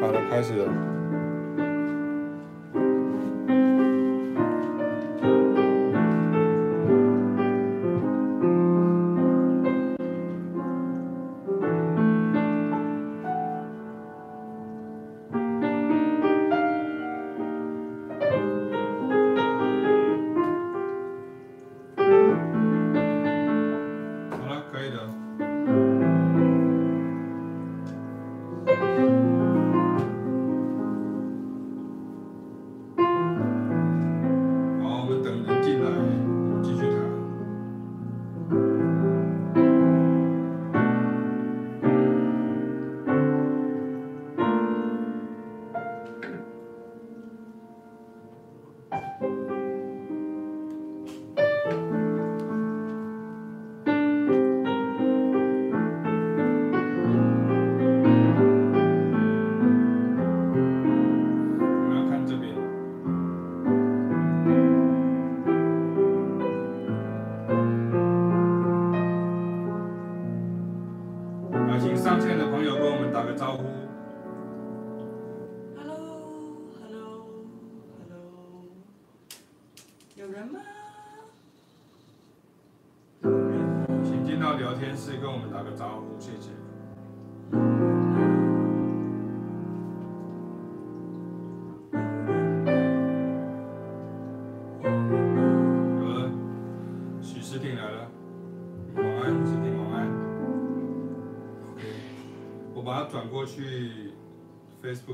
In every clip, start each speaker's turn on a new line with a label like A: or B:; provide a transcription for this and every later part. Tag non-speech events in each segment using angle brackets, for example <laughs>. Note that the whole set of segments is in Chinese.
A: 好了，开始了。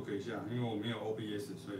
A: 可以下因为我没有 obs 所以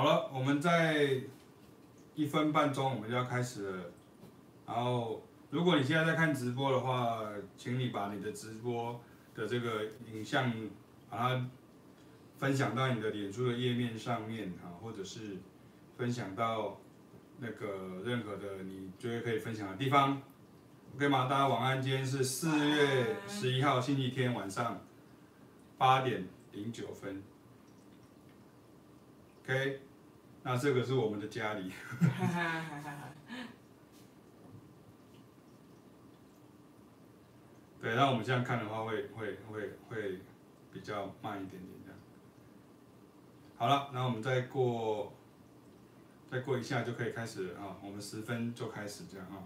A: 好了，我们在一分半钟，我们就要开始了。然后，如果你现在在看直播的话，请你把你的直播的这个影像，把它分享到你的脸书的页面上面啊，或者是分享到那个任何的你觉得可以分享的地方。OK 吗？大家晚安。今天是四月十一号星期天晚上八点零九分。OK，那这个是我们的家里。<laughs> 对，那我们这样看的话会，会会会会比较慢一点点这样。好了，那我们再过再过一下就可以开始了啊，我们十分就开始这样啊。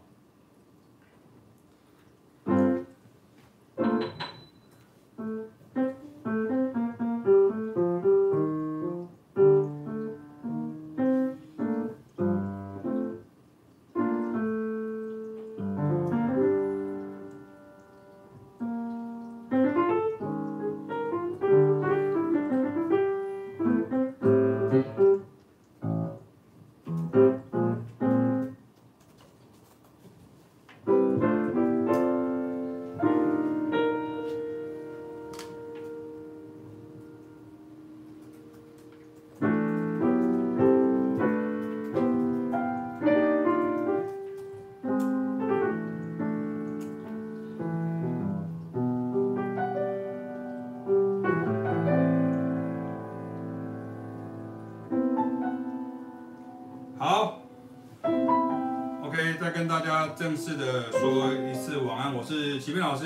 A: 正式的说一次晚安，我是齐斌老师，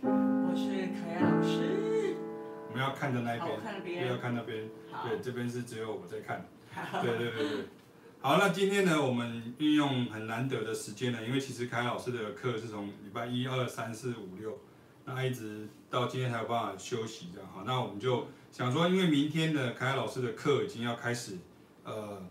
B: 我是凯雅老师。
A: 我们要看的那边，不要看那边，对，这边是只有我在看。对对对对。好，那今天呢，我们运用很难得的时间呢，因为其实凯老师的课是从礼拜一、二、三、四、五、六，那一直到今天才有办法休息这样。好，那我们就想说，因为明天的，凯老师的课已经要开始，呃。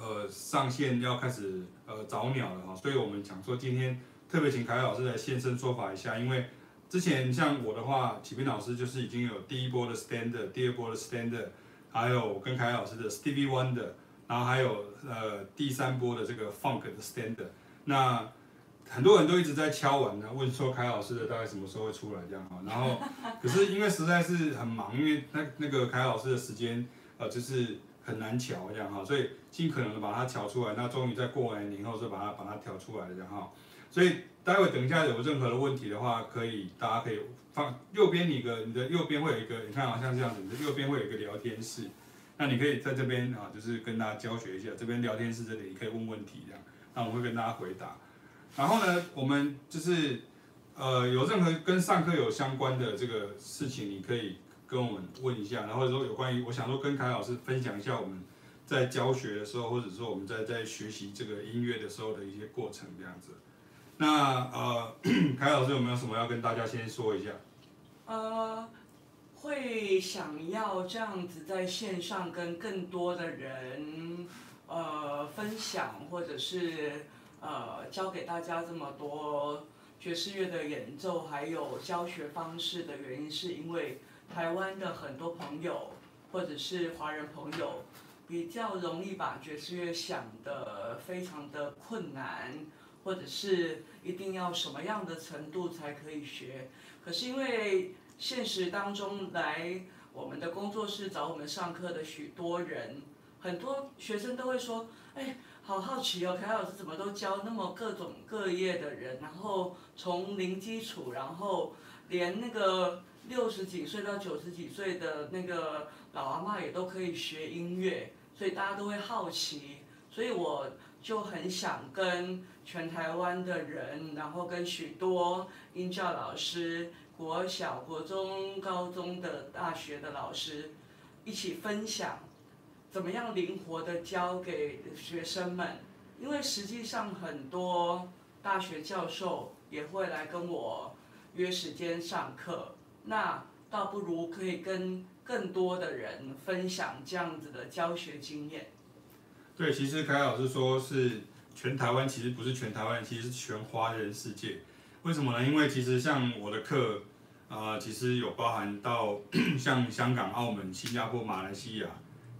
A: 呃，上线要开始呃早鸟了哈，所以我们想说今天特别请凯凯老师来现身说法一下，因为之前像我的话，启斌老师就是已经有第一波的 standard，第二波的 standard，还有跟凯凯老师的 Stevie Wonder，然后还有呃第三波的这个 funk 的 standard，那很多人都一直在敲碗呢，问说凯老师的大概什么时候会出来这样哈，然后 <laughs> 可是因为实在是很忙，因为那那个凯老师的时间呃就是。很难调这样哈，所以尽可能的把它调出来。那终于在过完年后，就把它把它调出来这样哈。所以待会等一下有任何的问题的话，可以大家可以放右边你的你的右边会有一个，你看好像这样子，你的右边会有一个聊天室。那你可以在这边啊，就是跟大家教学一下，这边聊天室这里你可以问问题这样，那我会跟大家回答。然后呢，我们就是呃有任何跟上课有相关的这个事情，你可以。跟我们问一下，然后说有关于，我想说跟凯老师分享一下我们在教学的时候，或者说我们在在学习这个音乐的时候的一些过程这样子。那呃，<clears throat> 凯老师有没有什么要跟大家先说一下？
B: 呃，会想要这样子在线上跟更多的人呃分享，或者是呃教给大家这么多爵士乐的演奏，还有教学方式的原因，是因为。台湾的很多朋友，或者是华人朋友，比较容易把爵士乐想得非常的困难，或者是一定要什么样的程度才可以学。可是因为现实当中来我们的工作室找我们上课的许多人，很多学生都会说：“哎，好好奇哦，凯老师怎么都教那么各种各业的人，然后从零基础，然后连那个。”六十几岁到九十几岁的那个老阿嬷也都可以学音乐，所以大家都会好奇，所以我就很想跟全台湾的人，然后跟许多音教老师、国小、国中、高中的大学的老师一起分享，怎么样灵活的教给学生们，因为实际上很多大学教授也会来跟我约时间上课。那倒不如可以跟更多的人分享这样子的教学经验。
A: 对，其实凯老师说是全台湾，其实不是全台湾，其实是全华人世界。为什么呢？因为其实像我的课，啊、其实有包含到 <clears throat> 像香港、澳门、新加坡、马来西亚、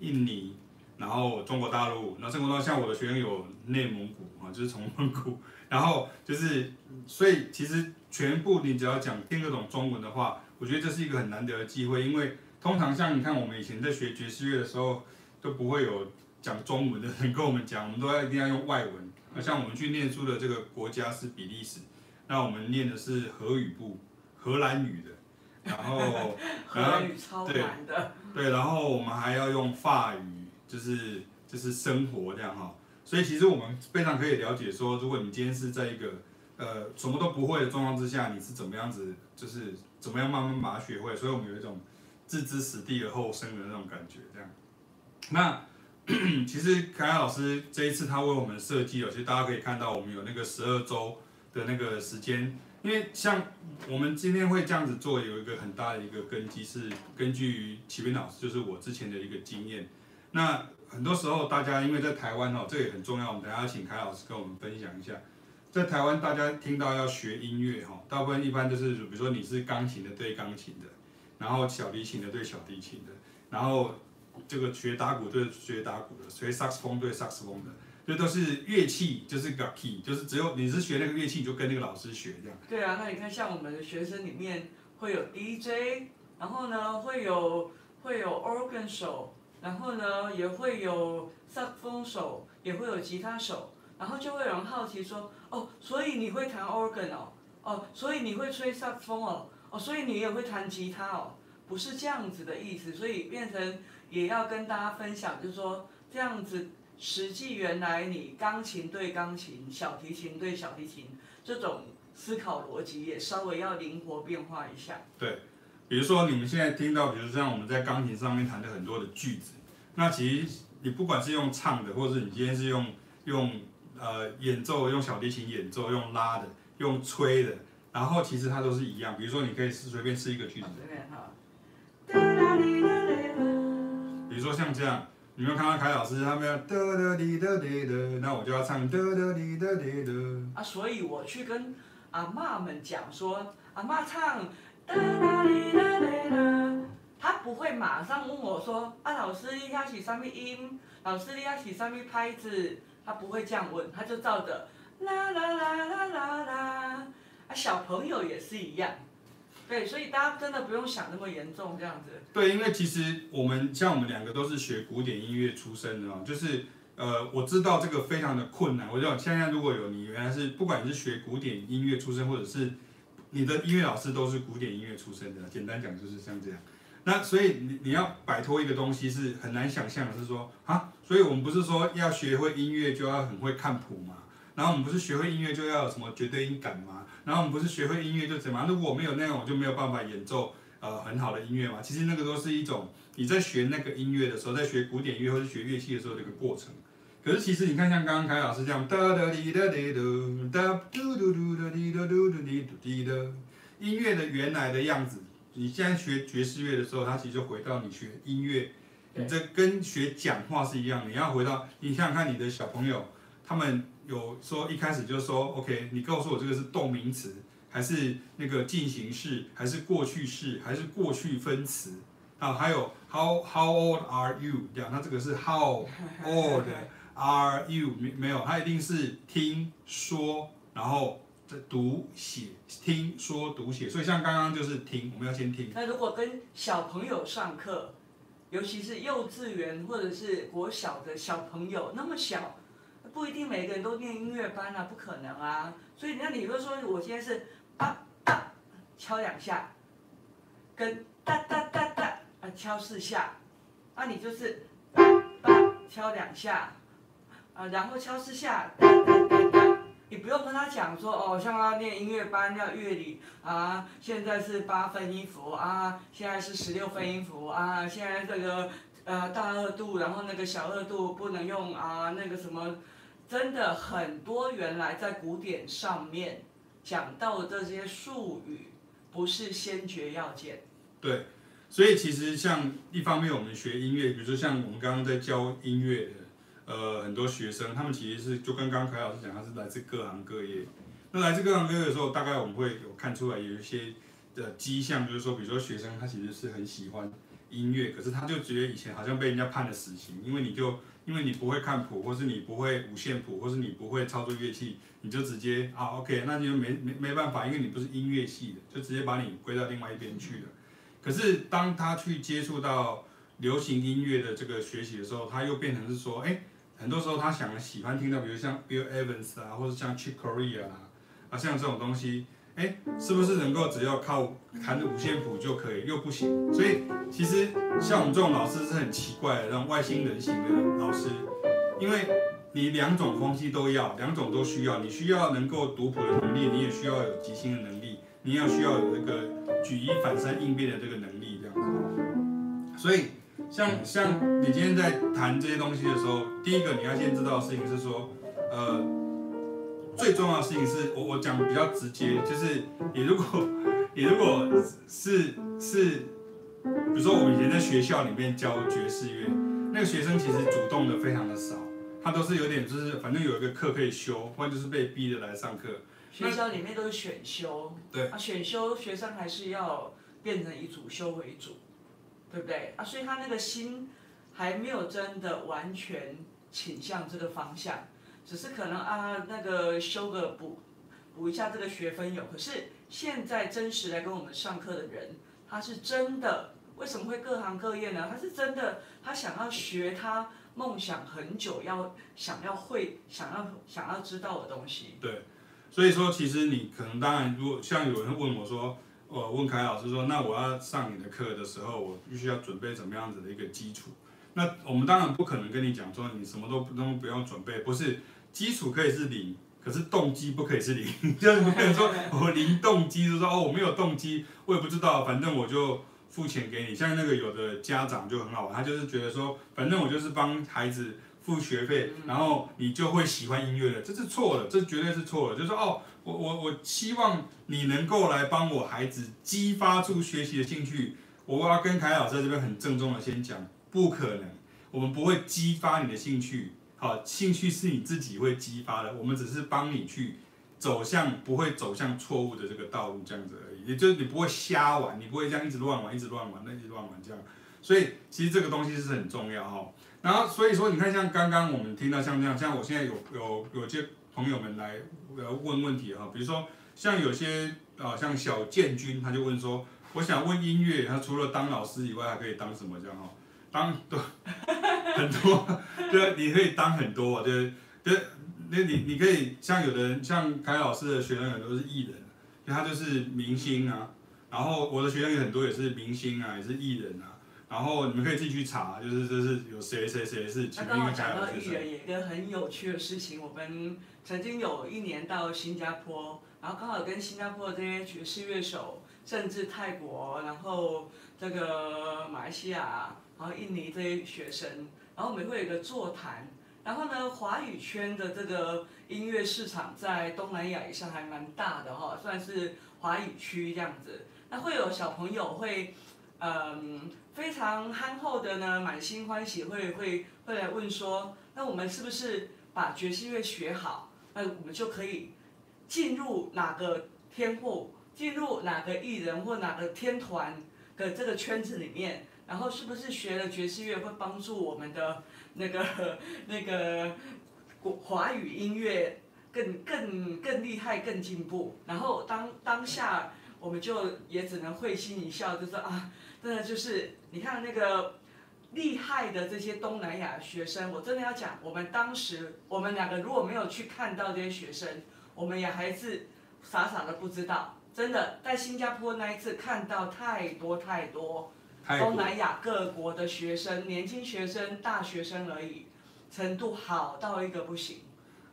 A: 印尼，然后中国大陆，那甚至像我的学生有内蒙古啊，就是从蒙古，然后就是，所以其实全部你只要讲听得懂中文的话。我觉得这是一个很难得的机会，因为通常像你看，我们以前在学爵士乐的时候，都不会有讲中文的人跟我们讲，我们都要一定要用外文。那像我们去念书的这个国家是比利时，那我们念的是荷语部，荷兰语的，然后
B: 荷兰语超难的。
A: 对，然后我们还要用法语，就是就是生活这样哈。所以其实我们非常可以了解说，如果你今天是在一个呃什么都不会的状况之下，你是怎么样子，就是怎么样慢慢把它学会。所以我们有一种置之死地而后生的那种感觉，这样。那 <coughs> 其实凯凯老师这一次他为我们设计了，其实大家可以看到我们有那个十二周的那个时间，因为像我们今天会这样子做，有一个很大的一个根基是根据启斌老师，就是我之前的一个经验。那很多时候，大家因为在台湾哦，这也很重要。我们等下请凯老师跟我们分享一下，在台湾大家听到要学音乐哈，大部分一般就是比如说你是钢琴的对钢琴的，然后小提琴的对小提琴的，然后这个学打鼓对学打鼓的，学萨克斯风对萨克斯风的，这都是乐器，就是个 key，就是只有你是学那个乐器，你就跟那个老师学这样。
B: 对啊，那你看像我们的学生里面会有 DJ，然后呢会有会有 organ 手。然后呢，也会有萨克斯风手，也会有吉他手，然后就会有人好奇说，哦，所以你会弹 organ 哦，哦，所以你会吹萨克风哦，哦，所以你也会弹吉他哦，不是这样子的意思，所以变成也要跟大家分享，就是说这样子，实际原来你钢琴对钢琴，小提琴对小提琴，这种思考逻辑也稍微要灵活变化一下。
A: 对。比如说你们现在听到，比如像我们在钢琴上面弹的很多的句子，那其实你不管是用唱的，或者是你今天是用用呃演奏，用小提琴演奏，用拉的，用吹的，然后其实它都是一样。比如说你可以随便试一个句子。比如说像这样，你们看到凯老师他们要哒哒滴哒滴哒，那我就要唱哒哒滴哒滴哒。
B: 啊，所以我去跟阿妈们讲说，阿妈唱。哒哒滴哒滴哒，他不会马上问我说：“啊，老师，你要起什么音？老师，你要起什么拍子？”他不会这样问，他就照着啦啦啦啦啦啦。啊，小朋友也是一样，对，所以大家真的不用想那么严重这样子。
A: 对，因为其实我们像我们两个都是学古典音乐出身的，就是呃，我知道这个非常的困难。我知道现在如果有你原来是不管你是学古典音乐出身，或者是。你的音乐老师都是古典音乐出身的，简单讲就是像这样。那所以你你要摆脱一个东西是很难想象的，是说啊，所以我们不是说要学会音乐就要很会看谱嘛，然后我们不是学会音乐就要有什么绝对音感嘛，然后我们不是学会音乐就怎么样？如果我没有那样，我就没有办法演奏呃很好的音乐嘛。其实那个都是一种你在学那个音乐的时候，在学古典乐或者学乐器的时候的一个过程。可是其实你看，像刚刚凯老师这样，哒哒滴哒滴哒，哒嘟嘟嘟哒滴哒嘟嘟滴嘟滴哒，音乐的原来的样子。你现在学爵士乐的时候，它其实就回到你学音乐，你这跟学讲话是一样。你要回到，你想想看，你的小朋友，他们有说一开始就说，OK，你告诉我这个是动名词，还是那个进行式，还是过去式，还是过去分词啊？还有 How How old are you？这样，那这个是 How old？Are you 没没有？他一定是听说，然后在读写，听说读写。所以像刚刚就是听，我们要先听。
B: 那如果跟小朋友上课，尤其是幼稚园或者是国小的小朋友，那么小，不一定每个人都念音乐班啊，不可能啊。所以那你比如说，我今天是啊啊敲两下，跟哒哒哒哒啊敲四下，那你就是啊啊敲两下。啊，然后敲四下，哒哒哒，你不用跟他讲说哦，像他念音乐班要乐理啊，现在是八分音符啊，现在是十六分音符啊，现在这个呃大二度，然后那个小二度不能用啊，那个什么，真的很多原来在古典上面讲到的这些术语，不是先决要件。
A: 对，所以其实像一方面我们学音乐，比如说像我们刚刚在教音乐。呃，很多学生，他们其实是就跟刚刚凯老师讲，他是来自各行各业。那来自各行各业的时候，大概我们会有看出来有一些的迹象，就是说，比如说学生他其实是很喜欢音乐，可是他就觉得以前好像被人家判了死刑，因为你就因为你不会看谱，或是你不会五线谱，或是你不会操作乐器，你就直接啊 OK，那你就没没没办法，因为你不是音乐系的，就直接把你归到另外一边去了。可是当他去接触到流行音乐的这个学习的时候，他又变成是说，哎。很多时候他想喜欢听到，比如像 Bill Evans 啊，或者像 Chick Corea 啊，啊，像这种东西，哎，是不是能够只要靠弹五线谱就可以？又不行。所以其实像我们这种老师是很奇怪的，那种外星人型的老师，因为你两种东西都要，两种都需要，你需要能够读谱的能力，你也需要有即兴的能力，你要需要有那个举一反三应变的这个能力，这样子。所以。像像你今天在谈这些东西的时候，第一个你要先知道的事情是说，呃，最重要的事情是我我讲比较直接，就是你如果你如果是是，比如说我们以前在学校里面教爵士乐，那个学生其实主动的非常的少，他都是有点就是反正有一个课可以修，或者就是被逼着来上课。
B: 学校里面都是选修，
A: 对
B: 啊，选修学生还是要变成以主修为主。对不对啊？所以他那个心还没有真的完全倾向这个方向，只是可能啊那个修个补补一下这个学分有。可是现在真实来跟我们上课的人，他是真的为什么会各行各业呢？他是真的他想要学他梦想很久要想要会想要想要知道的东西。
A: 对，所以说其实你可能当然如果像有人问我说。我问凯老师说：“那我要上你的课的时候，我必须要准备怎么样子的一个基础？那我们当然不可能跟你讲说你什么都不用不用准备，不是基础可以是零，可是动机不可以是零，<laughs> 就是不能说 <laughs> 我零动机，就是说哦我没有动机，我也不知道，反正我就付钱给你。像那个有的家长就很好玩，他就是觉得说，反正我就是帮孩子。”付学费，然后你就会喜欢音乐了，这是错的，这绝对是错的。就是说哦，我我我希望你能够来帮我孩子激发出学习的兴趣。我要跟凯老师在这边很郑重的先讲，不可能，我们不会激发你的兴趣。好，兴趣是你自己会激发的，我们只是帮你去走向不会走向错误的这个道路，这样子而已。也就是你不会瞎玩，你不会这样一直乱玩，一直乱玩，那一直乱玩这样。所以其实这个东西是很重要哈。然后所以说，你看像刚刚我们听到像这样，像我现在有有有些朋友们来呃问问题哈，比如说像有些啊像小建军他就问说，我想问音乐，他除了当老师以外，还可以当什么这样哈？当对 <laughs> 很多，对，你可以当很多，对对，那你你可以像有的人像凯老师的学生很多是艺人，他就是明星啊，然后我的学生有很多也是明星啊，也是艺人啊。然后你们可以自己去查，就是这是有谁谁谁是。
B: 他刚好讲到艺人，有一个很有趣的事情，我们曾经有一年到新加坡，然后刚好跟新加坡的这些爵士乐手，甚至泰国，然后这个马来西亚，然后印尼这些学生，然后我们会有一个座谈。然后呢，华语圈的这个音乐市场在东南亚以上还蛮大的哈，算是华语区这样子。那会有小朋友会。嗯，非常憨厚的呢，满心欢喜会会会来问说，那我们是不是把爵士乐学好，那我们就可以进入哪个天后，进入哪个艺人或哪个天团的这个圈子里面，然后是不是学了爵士乐会帮助我们的那个 <laughs> 那个华语音乐更更更厉害、更进步？然后当当下我们就也只能会心一笑，就说啊。真的就是，你看那个厉害的这些东南亚学生，我真的要讲，我们当时我们两个如果没有去看到这些学生，我们也还是傻傻的不知道。真的在新加坡那一次看到太多太多东南亚各国的学生，年轻学生、大学生而已，程度好到一个不行。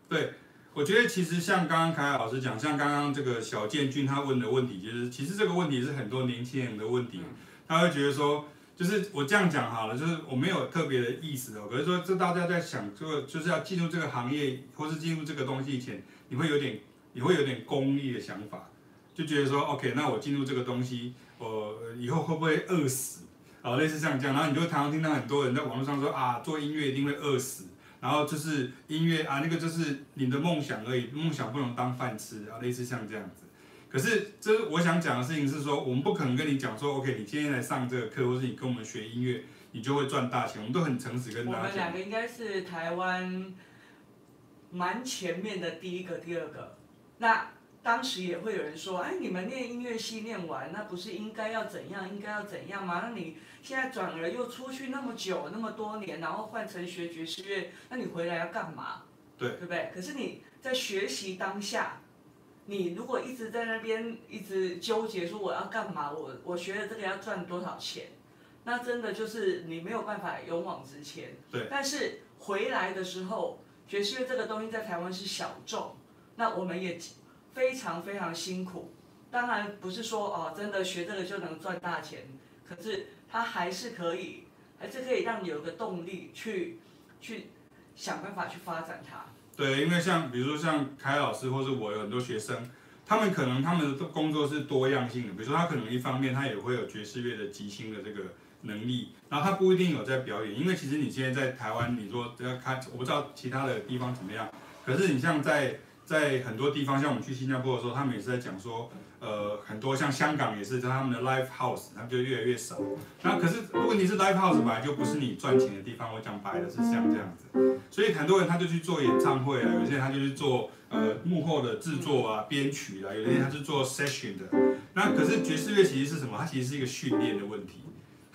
A: 对，我觉得其实像刚刚凯凯老师讲，像刚刚这个小建军他问的问题，就是其实这个问题是很多年轻人的问题。嗯他会觉得说，就是我这样讲好了，就是我没有特别的意思哦。可是说，这大家在想这个，就是要进入这个行业或是进入这个东西以前，你会有点，你会有点功利的想法，就觉得说，OK，那我进入这个东西，我以后会不会饿死？啊，类似像这样，然后你就常常听到很多人在网络上说啊，做音乐一定会饿死，然后就是音乐啊，那个就是你的梦想而已，梦想不能当饭吃啊，类似像这样子。可是，这我想讲的事情是说，我们不可能跟你讲说，OK，你今天来上这个课，或是你跟我们学音乐，你就会赚大钱。我们都很诚实跟大家讲。
B: 我们两个应该是台湾蛮前面的第一个、第二个。那当时也会有人说，哎，你们念音乐系念完，那不是应该要怎样？应该要怎样吗？那你现在转而又出去那么久、那么多年，然后换成学爵士乐，那你回来要干嘛？
A: 对，
B: 对不对？可是你在学习当下。你如果一直在那边一直纠结说我要干嘛，我我学了这个要赚多少钱，那真的就是你没有办法勇往直前。
A: 对。
B: 但是回来的时候，爵士乐这个东西在台湾是小众，那我们也非常非常辛苦。当然不是说哦，真的学这个就能赚大钱，可是它还是可以，还是可以让你有个动力去去想办法去发展它。
A: 对，因为像比如说像凯老师或是我有很多学生，他们可能他们的工作是多样性的，比如说他可能一方面他也会有爵士乐的即兴的这个能力，然后他不一定有在表演，因为其实你现在在台湾，你说要看，我不知道其他的地方怎么样，可是你像在在很多地方，像我们去新加坡的时候，他们也是在讲说，呃，很多像香港也是，在他们的 live house，他们就越来越少。那可是问题是 live house 本来就不是你赚钱的地方，我讲白了是像这样子。所以很多人他就去做演唱会啊，有些人他就去做呃幕后的制作啊、编曲啊，有些人他是做 session 的。那可是爵士乐其实是什么？它其实是一个训练的问题。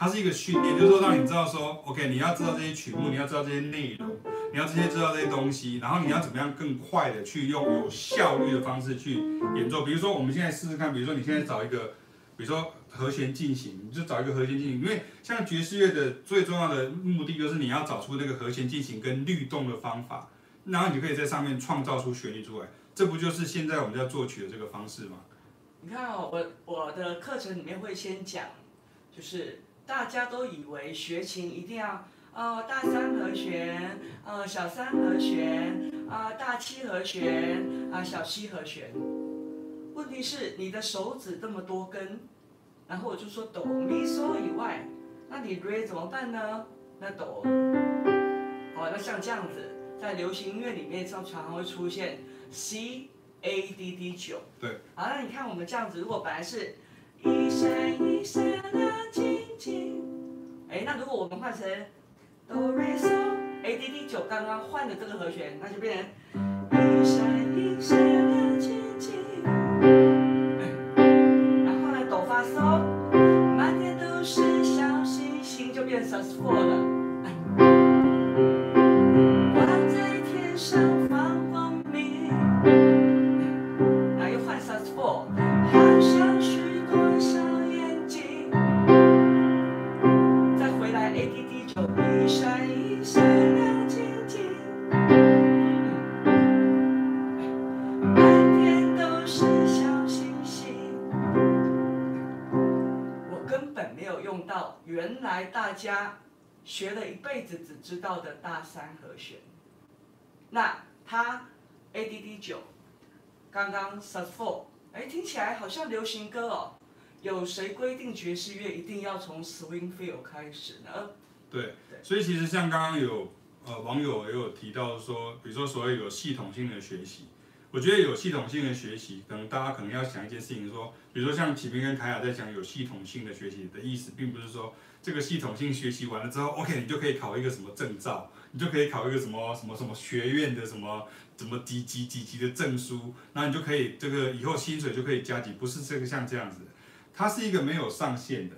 A: 它是一个训练，就是说让你知道说，OK，你要知道这些曲目，你要知道这些内容，你要这些知道这些东西，然后你要怎么样更快的去用有效率的方式去演奏。比如说，我们现在试试看，比如说你现在找一个，比如说和弦进行，你就找一个和弦进行，因为像爵士乐的最重要的目的就是你要找出那个和弦进行跟律动的方法，然后你可以在上面创造出旋律出来。这不就是现在我们要作曲的这个方式吗？
B: 你看哦，我我的课程里面会先讲，就是。大家都以为学琴一定要，呃，大三和弦，呃，小三和弦，啊、呃，大七和弦，啊、呃，小七和弦。问题是你的手指这么多根，然后我就说哆咪嗦以外，那你 re 怎么办呢？那哆，好，那像这样子，在流行音乐里面常常会出现 C A D D 九。
A: 对。
B: 好，那你看我们这样子，如果本来是。一闪一闪亮晶晶，哎，那如果我们换成哆瑞嗦 A D D 九，刚刚换的这个和弦，那就变成一闪一闪亮晶晶。然后呢，哆发嗦，满天都是小星星，就变成 sus 4了。知道的大三和弦，那它 A D D 九，刚刚 Sus four，哎，听起来好像流行歌哦。有谁规定爵士乐一定要从 Swing Feel 开始呢？
A: 对，所以其实像刚刚有呃网友也有提到说，比如说所谓有系统性的学习，我觉得有系统性的学习，可能大家可能要想一件事情说，比如说像启明跟凯雅在讲有系统性的学习的意思，并不是说。这个系统性学习完了之后，OK，你就可以考一个什么证照，你就可以考一个什么什么什么学院的什么什么几级几级的证书，那你就可以这个以后薪水就可以加级，不是这个像这样子，它是一个没有上限的。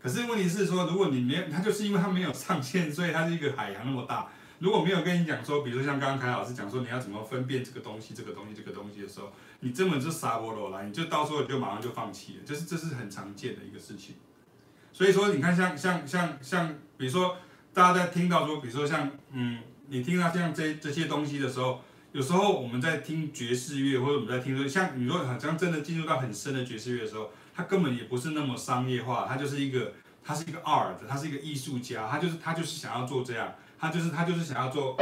A: 可是问题是说，如果你没有，它就是因为它没有上限，所以它是一个海洋那么大。如果没有跟你讲说，比如像刚刚凯老师讲说，你要怎么分辨这个东西、这个东西、这个东西的时候，你根本就傻波罗来，你就到时候你就马上就放弃了，就是这是很常见的一个事情。所以说，你看像，像像像，比如说，大家在听到说，比如说像，嗯，你听到像这这些东西的时候，有时候我们在听爵士乐，或者我们在听说，像你说好像真的进入到很深的爵士乐的时候，它根本也不是那么商业化，它就是一个，它是一个 art，它是一个艺术家，他就是他就是想要做这样，他就是他就是想要做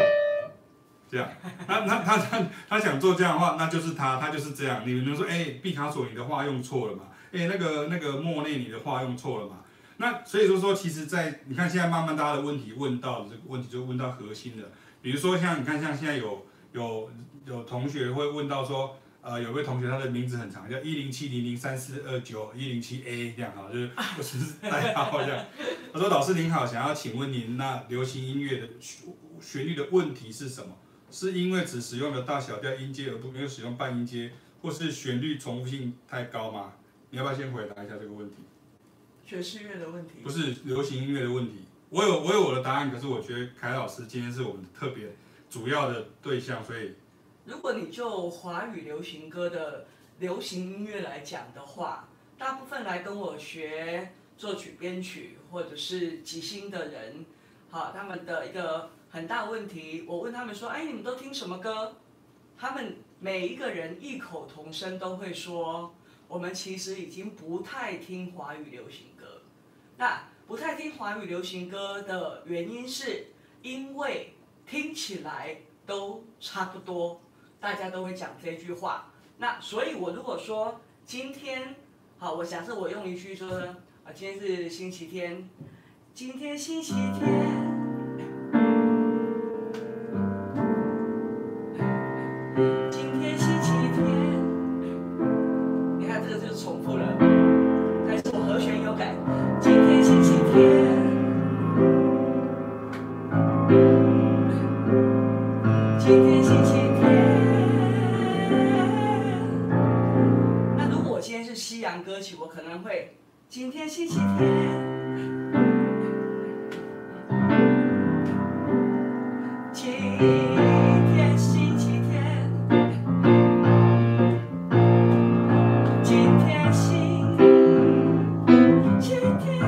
A: 这样，他他他他他想做这样的话，那就是他，他就是这样。你们说，哎，毕卡索你的画用错了嘛？哎，那个那个莫内你的画用错了嘛？那所以说说，其实在，在你看现在慢慢大家的问题问到的这个问题，就问到核心的，比如说像你看，像现在有有有同学会问到说，呃，有位同学他的名字很长，叫一零七零零三四二九一零七 A 这样哈，就是 <laughs> 不是代号这样。他说：“老师您好，想要请问您，那流行音乐的旋律的问题是什么？是因为只使用了大小调音阶而不没有使用半音阶，或是旋律重复性太高吗？你要不要先回答一下这个问题？”
B: 爵士乐的问题不
A: 是流行音乐的问题，我有我有我的答案，可是我觉得凯老师今天是我们特别主要的对象，所以
B: 如果你就华语流行歌的流行音乐来讲的话，大部分来跟我学作曲编曲或者是即兴的人，好，他们的一个很大问题，我问他们说，哎，你们都听什么歌？他们每一个人异口同声都会说，我们其实已经不太听华语流行歌。那不太听华语流行歌的原因是，因为听起来都差不多，大家都会讲这句话。那所以，我如果说今天，好，我假设我用一句说，啊，今天是星期天，今天星期天。今天星期天，今天星期天，今天星期天，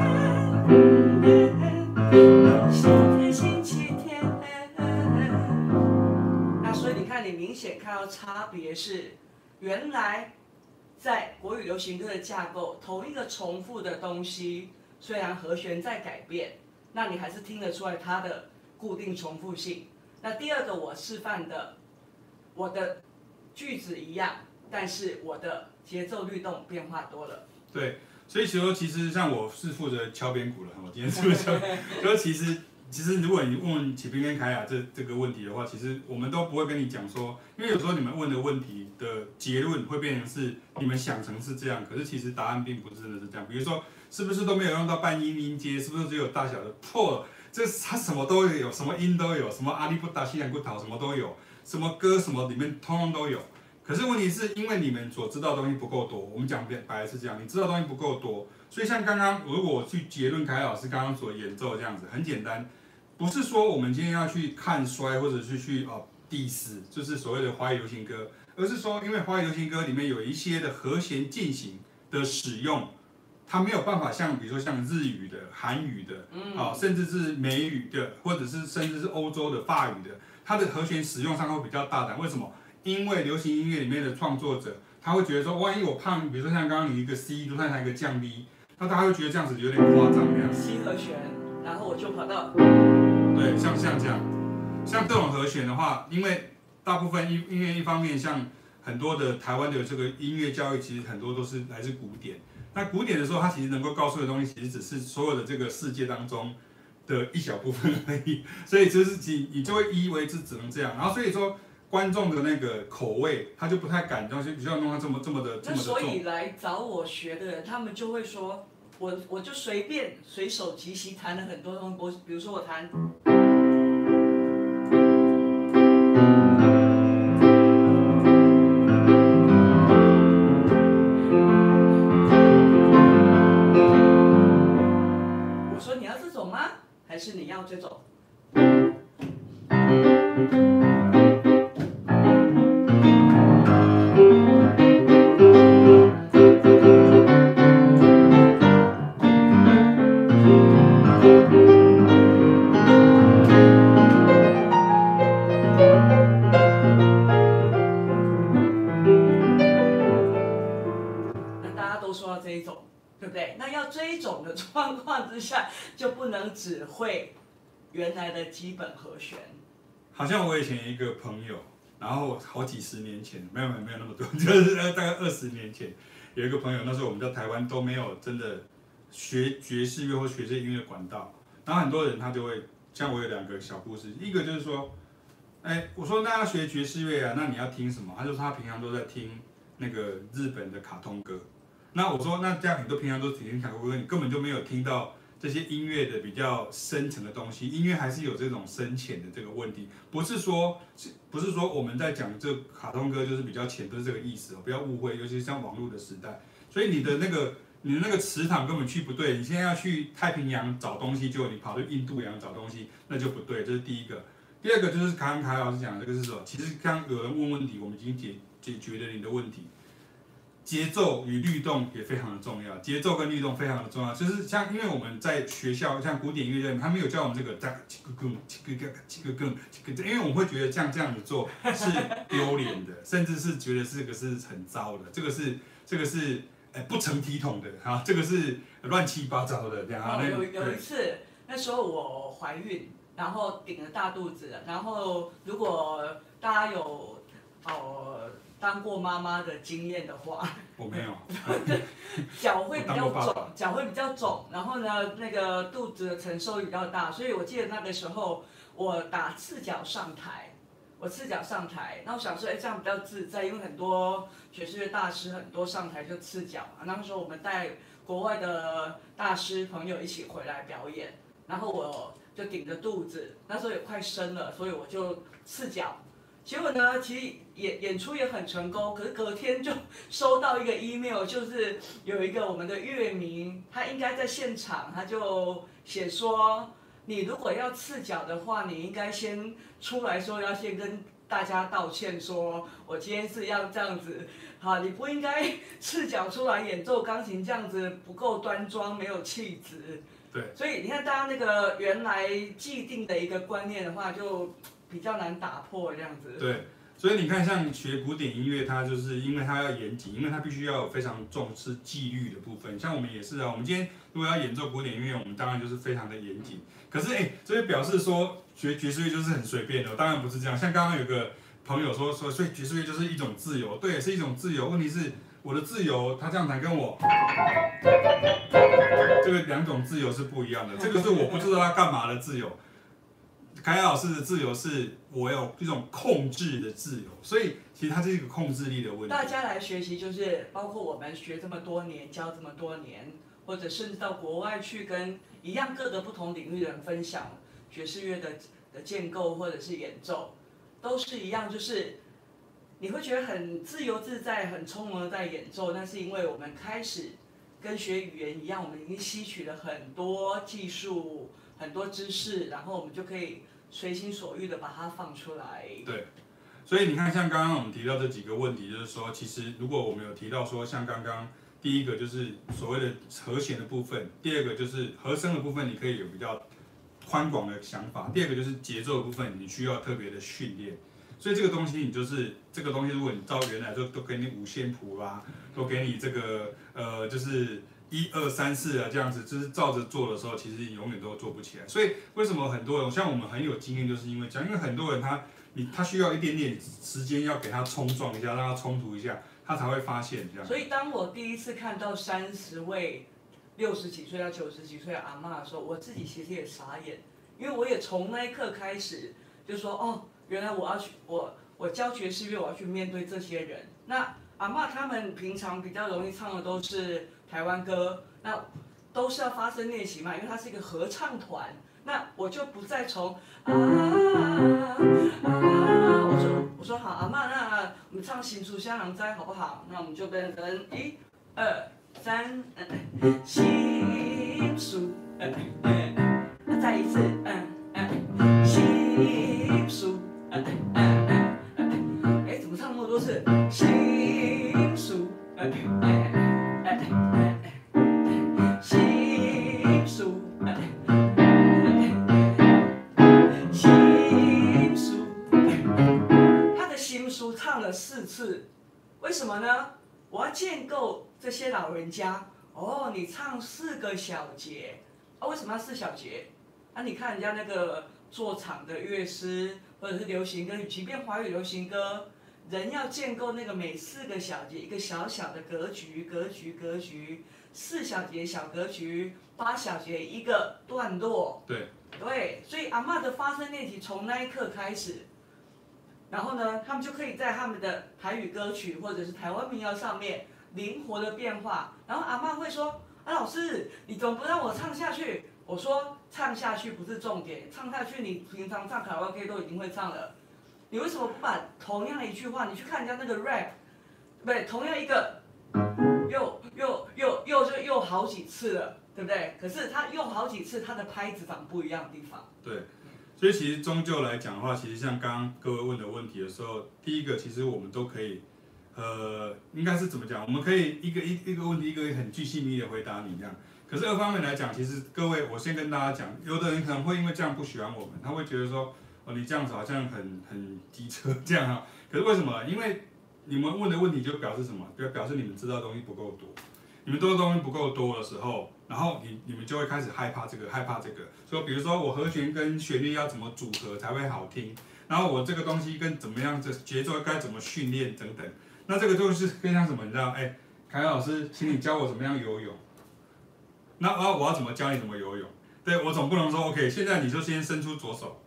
B: 今天星期天。那所以你看，你明显看到差别是，原来。在国语流行歌的架构，同一个重复的东西，虽然和弦在改变，那你还是听得出来它的固定重复性。那第二个我示范的，我的句子一样，但是我的节奏律动变化多了。
A: 对，所以说其实像我是负责敲边鼓的，我今天是不是？<laughs> 就其实。其实，如果你问启兵跟凯雅这这个问题的话，其实我们都不会跟你讲说，因为有时候你们问的问题的结论会变成是你们想成是这样，可是其实答案并不是真的是这样。比如说，是不是都没有用到半音音阶？是不是只有大小的破？这它什么都有，什么音都有，什么阿里不达西洋古岛什么都有，什么歌什么里面通通都有。可是问题是因为你们所知道的东西不够多，我们讲白了是这样，你知道的东西不够多，所以像刚刚如果我去结论凯老师刚刚所演奏这样子，很简单。不是说我们今天要去看衰，或者是去哦 diss，就是所谓的华语流行歌，而是说，因为华语流行歌里面有一些的和弦进行的使用，它没有办法像，比如说像日语的、韩语的，啊、哦，甚至是美语的，或者是甚至是欧洲的法语的，它的和弦使用上会比较大胆。为什么？因为流行音乐里面的创作者，他会觉得说，万一我胖，比如说像刚刚你一个 C，就算他一个降 B，那大家会觉得这样子有点夸张这样。
B: C <laughs> 和弦，然后我就跑到。
A: 对，像像这样，像这种和弦的话，因为大部分音音乐一方面，像很多的台湾的这个音乐教育，其实很多都是来自古典。那古典的时候，它其实能够告诉的东西，其实只是所有的这个世界当中的一小部分而已。所以就是你你就会以为是只能这样。然后所以说，观众的那个口味，他就不太敢东西，比较弄它这么这么的这么的重。
B: 所以来找我学的人，他们就会说。我我就随便随手即席弹了很多东西，我比如说我弹，我说你要这种吗？还是你要这种？只会原来的基本和弦，
A: 好像我以前一个朋友，然后好几十年前，没有没有没有那么多，就是大概二十年前，有一个朋友，那时候我们在台湾都没有真的学爵士乐或学这音乐管道，然后很多人他就会，像我有两个小故事，一个就是说，哎，我说那要学爵士乐啊，那你要听什么？他就说他平常都在听那个日本的卡通歌，那我说那这样你都平常都只听卡通歌，你根本就没有听到。这些音乐的比较深层的东西，音乐还是有这种深浅的这个问题，不是说，不是说我们在讲这卡通歌就是比较浅，不是这个意思哦，不要误会，尤其是像网络的时代，所以你的那个你的那个磁场根本去不对，你现在要去太平洋找东西，就你跑去印度洋找东西，那就不对，这是第一个。第二个就是刚刚凯老师讲的这个是什么？其实刚有人问问题，我们已经解解决了你的问题。节奏与律动也非常的重要，节奏跟律动非常的重要。就是像因为我们在学校，像古典音乐院，他没有教我们这个这个更这个这个更这个，因为我们会觉得像这样子做是丢脸的，<laughs> 甚至是觉得这个是很糟的，这个是这个是呃不成体统的哈，<laughs> 这个是乱七八糟的这样。
B: 哦，有有一次，那时候我怀孕，然后顶着大肚子，然后如果大家有哦。当过妈妈的经验的话，
A: 我没有，<laughs>
B: 脚会比较肿，脚会比较肿，然后呢，那个肚子的承受比较大，所以我记得那个时候我打赤脚上台，我赤脚上台，那我想说，哎，这样比较自在，因为很多爵士乐大师很多上台就赤脚嘛，那个时候我们带国外的大师朋友一起回来表演，然后我就顶着肚子，那时候也快生了，所以我就赤脚。结果呢，其实演演出也很成功，可是隔天就收到一个 email，就是有一个我们的乐迷，他应该在现场，他就写说，你如果要赤脚的话，你应该先出来说，要先跟大家道歉，说我今天是要这样子，好，你不应该赤脚出来演奏钢琴，这样子不够端庄，没有气质。
A: 对，
B: 所以你看，大家那个原来既定的一个观念的话，就。比较难打破这样子。
A: 对，所以你看，像学古典音乐，它就是因为它要严谨，因为它必须要有非常重视纪律的部分。像我们也是啊，我们今天如果要演奏古典音乐，我们当然就是非常的严谨。可是哎，这就表示说学爵士乐就是很随便的，当然不是这样。像刚刚有个朋友说说，所以爵士乐就是一种自由，对，是一种自由。问题是我的自由，他这样弹跟我，这个两种自由是不一样的。这个是我不知道他干嘛的自由。凯老师的自由是我有一种控制的自由，所以其实它是一个控制力的问题。
B: 大家来学习，就是包括我们学这么多年，教这么多年，或者甚至到国外去跟一样各个不同领域的人分享爵士乐的的建构或者是演奏，都是一样，就是你会觉得很自由自在、很从容的在演奏，那是因为我们开始跟学语言一样，我们已经吸取了很多技术、很多知识，然后我们就可以。随心所欲的把它放出来。
A: 对，所以你看，像刚刚我们提到这几个问题，就是说，其实如果我们有提到说，像刚刚第一个就是所谓的和弦的部分，第二个就是和声的部分，你可以有比较宽广的想法；第二个就是节奏的部分，你需要特别的训练。所以这个东西，你就是这个东西，如果你照原来都都给你五线谱啦，都给你这个呃，就是。一二三四啊，这样子就是照着做的时候，其实你永远都做不起来。所以为什么很多人像我们很有经验，就是因为这样，因为很多人他你他需要一点点时间，要给他冲撞一下，让他冲突一下，他才会发现这样。
B: 所以当我第一次看到三十位六十几岁到九十几岁的阿嬷的时候，我自己其实也傻眼，因为我也从那一刻开始就说哦，原来我要去我我教爵士乐，我要去面对这些人。那阿嬷他们平常比较容易唱的都是。台湾歌，那都是要发声练习嘛，因为它是一个合唱团。那我就不再从啊，啊，我说我说好，阿嬷，那我们唱《新竹香囊斋》好不好？那我们就变成一、二、三，新书，嗯嗯，再一次，嗯嗯，新竹，嗯嗯嗯，他的新书唱了。四次，为什么呢？我要建构这些老人家。哦，你唱四个小节，啊，为什么要四小节？啊，你看人家那个做场的乐师，或者是流行歌，即便华语流行歌，人要建构那个每四个小节一个小小的格局，格局，格局，四小节小格局，八小节一个段落。
A: 对，
B: 对，所以阿嬷的发声练习从那一刻开始。然后呢，他们就可以在他们的台语歌曲或者是台湾民谣上面灵活的变化。然后阿嬷会说：“啊，老师，你怎么不让我唱下去？”我说：“唱下去不是重点，唱下去你平常唱卡拉 OK 都已经会唱了。你为什么不把同样一句话，你去看人家那个 rap，对不对？同样一个，又又又又就又好几次了，对不对？可是他用好几次，他的拍子长不一样的地方。”
A: 对。所以其实终究来讲的话，其实像刚刚各位问的问题的时候，第一个其实我们都可以，呃，应该是怎么讲？我们可以一个一一个问题一个很具细靡遗的回答你这样。可是二方面来讲，其实各位，我先跟大家讲，有的人可能会因为这样不喜欢我们，他会觉得说，哦，你这样子好像很很机车这样啊。可是为什么？因为你们问的问题就表示什么？表表示你们知道东西不够多。你们多的东西不够多的时候，然后你你们就会开始害怕这个，害怕这个。说比如说我和弦跟旋律要怎么组合才会好听，然后我这个东西跟怎么样的节奏该怎么训练等等。那这个就是更像什么？你知道？哎，凯老师，请你教我怎么样游泳。那啊，我要怎么教你怎么游泳？对，我总不能说 OK，现在你就先伸出左手，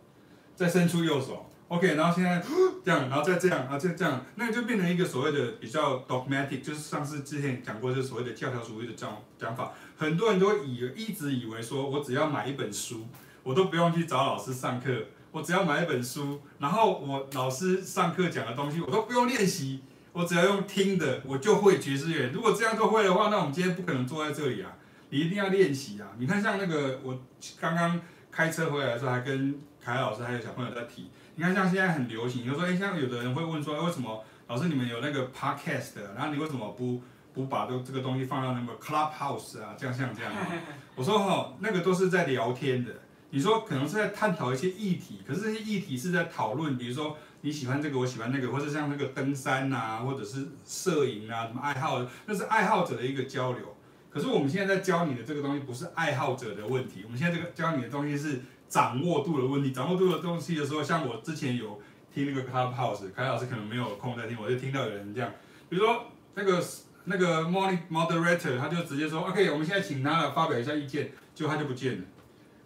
A: 再伸出右手。OK，然后现在这样，然后再这样，然后再这样，那就变成一个所谓的比较 dogmatic，就是上次之前讲过，就是所谓的教条主义的讲讲法。很多人都以一直以为说，我只要买一本书，我都不用去找老师上课，我只要买一本书，然后我老师上课讲的东西，我都不用练习，我只要用听的，我就会爵士乐。如果这样都会的话，那我们今天不可能坐在这里啊！你一定要练习啊！你看，像那个我刚刚开车回来的时候，还跟凯老师还有小朋友在提。你看，像现在很流行，有时候哎，像有的人会问说，为什么老师你们有那个 podcast，然后你为什么不不把这这个东西放到那个 clubhouse 啊？这样像这样，<laughs> 我说哈，那个都是在聊天的。你说可能是在探讨一些议题，可是这些议题是在讨论，比如说你喜欢这个，我喜欢那个，或者像那个登山啊，或者是摄影啊，什么爱好，那是爱好者的一个交流。可是我们现在在教你的这个东西不是爱好者的问题，我们现在这个教你的东西是。掌握度的问题，掌握度的东西的时候，像我之前有听那个 Clubhouse，凯老师可能没有空在听，我就听到有人这样，比如说那个那个 morning moderator，他就直接说，OK，我们现在请他来发表一下意见，结果他就不见了，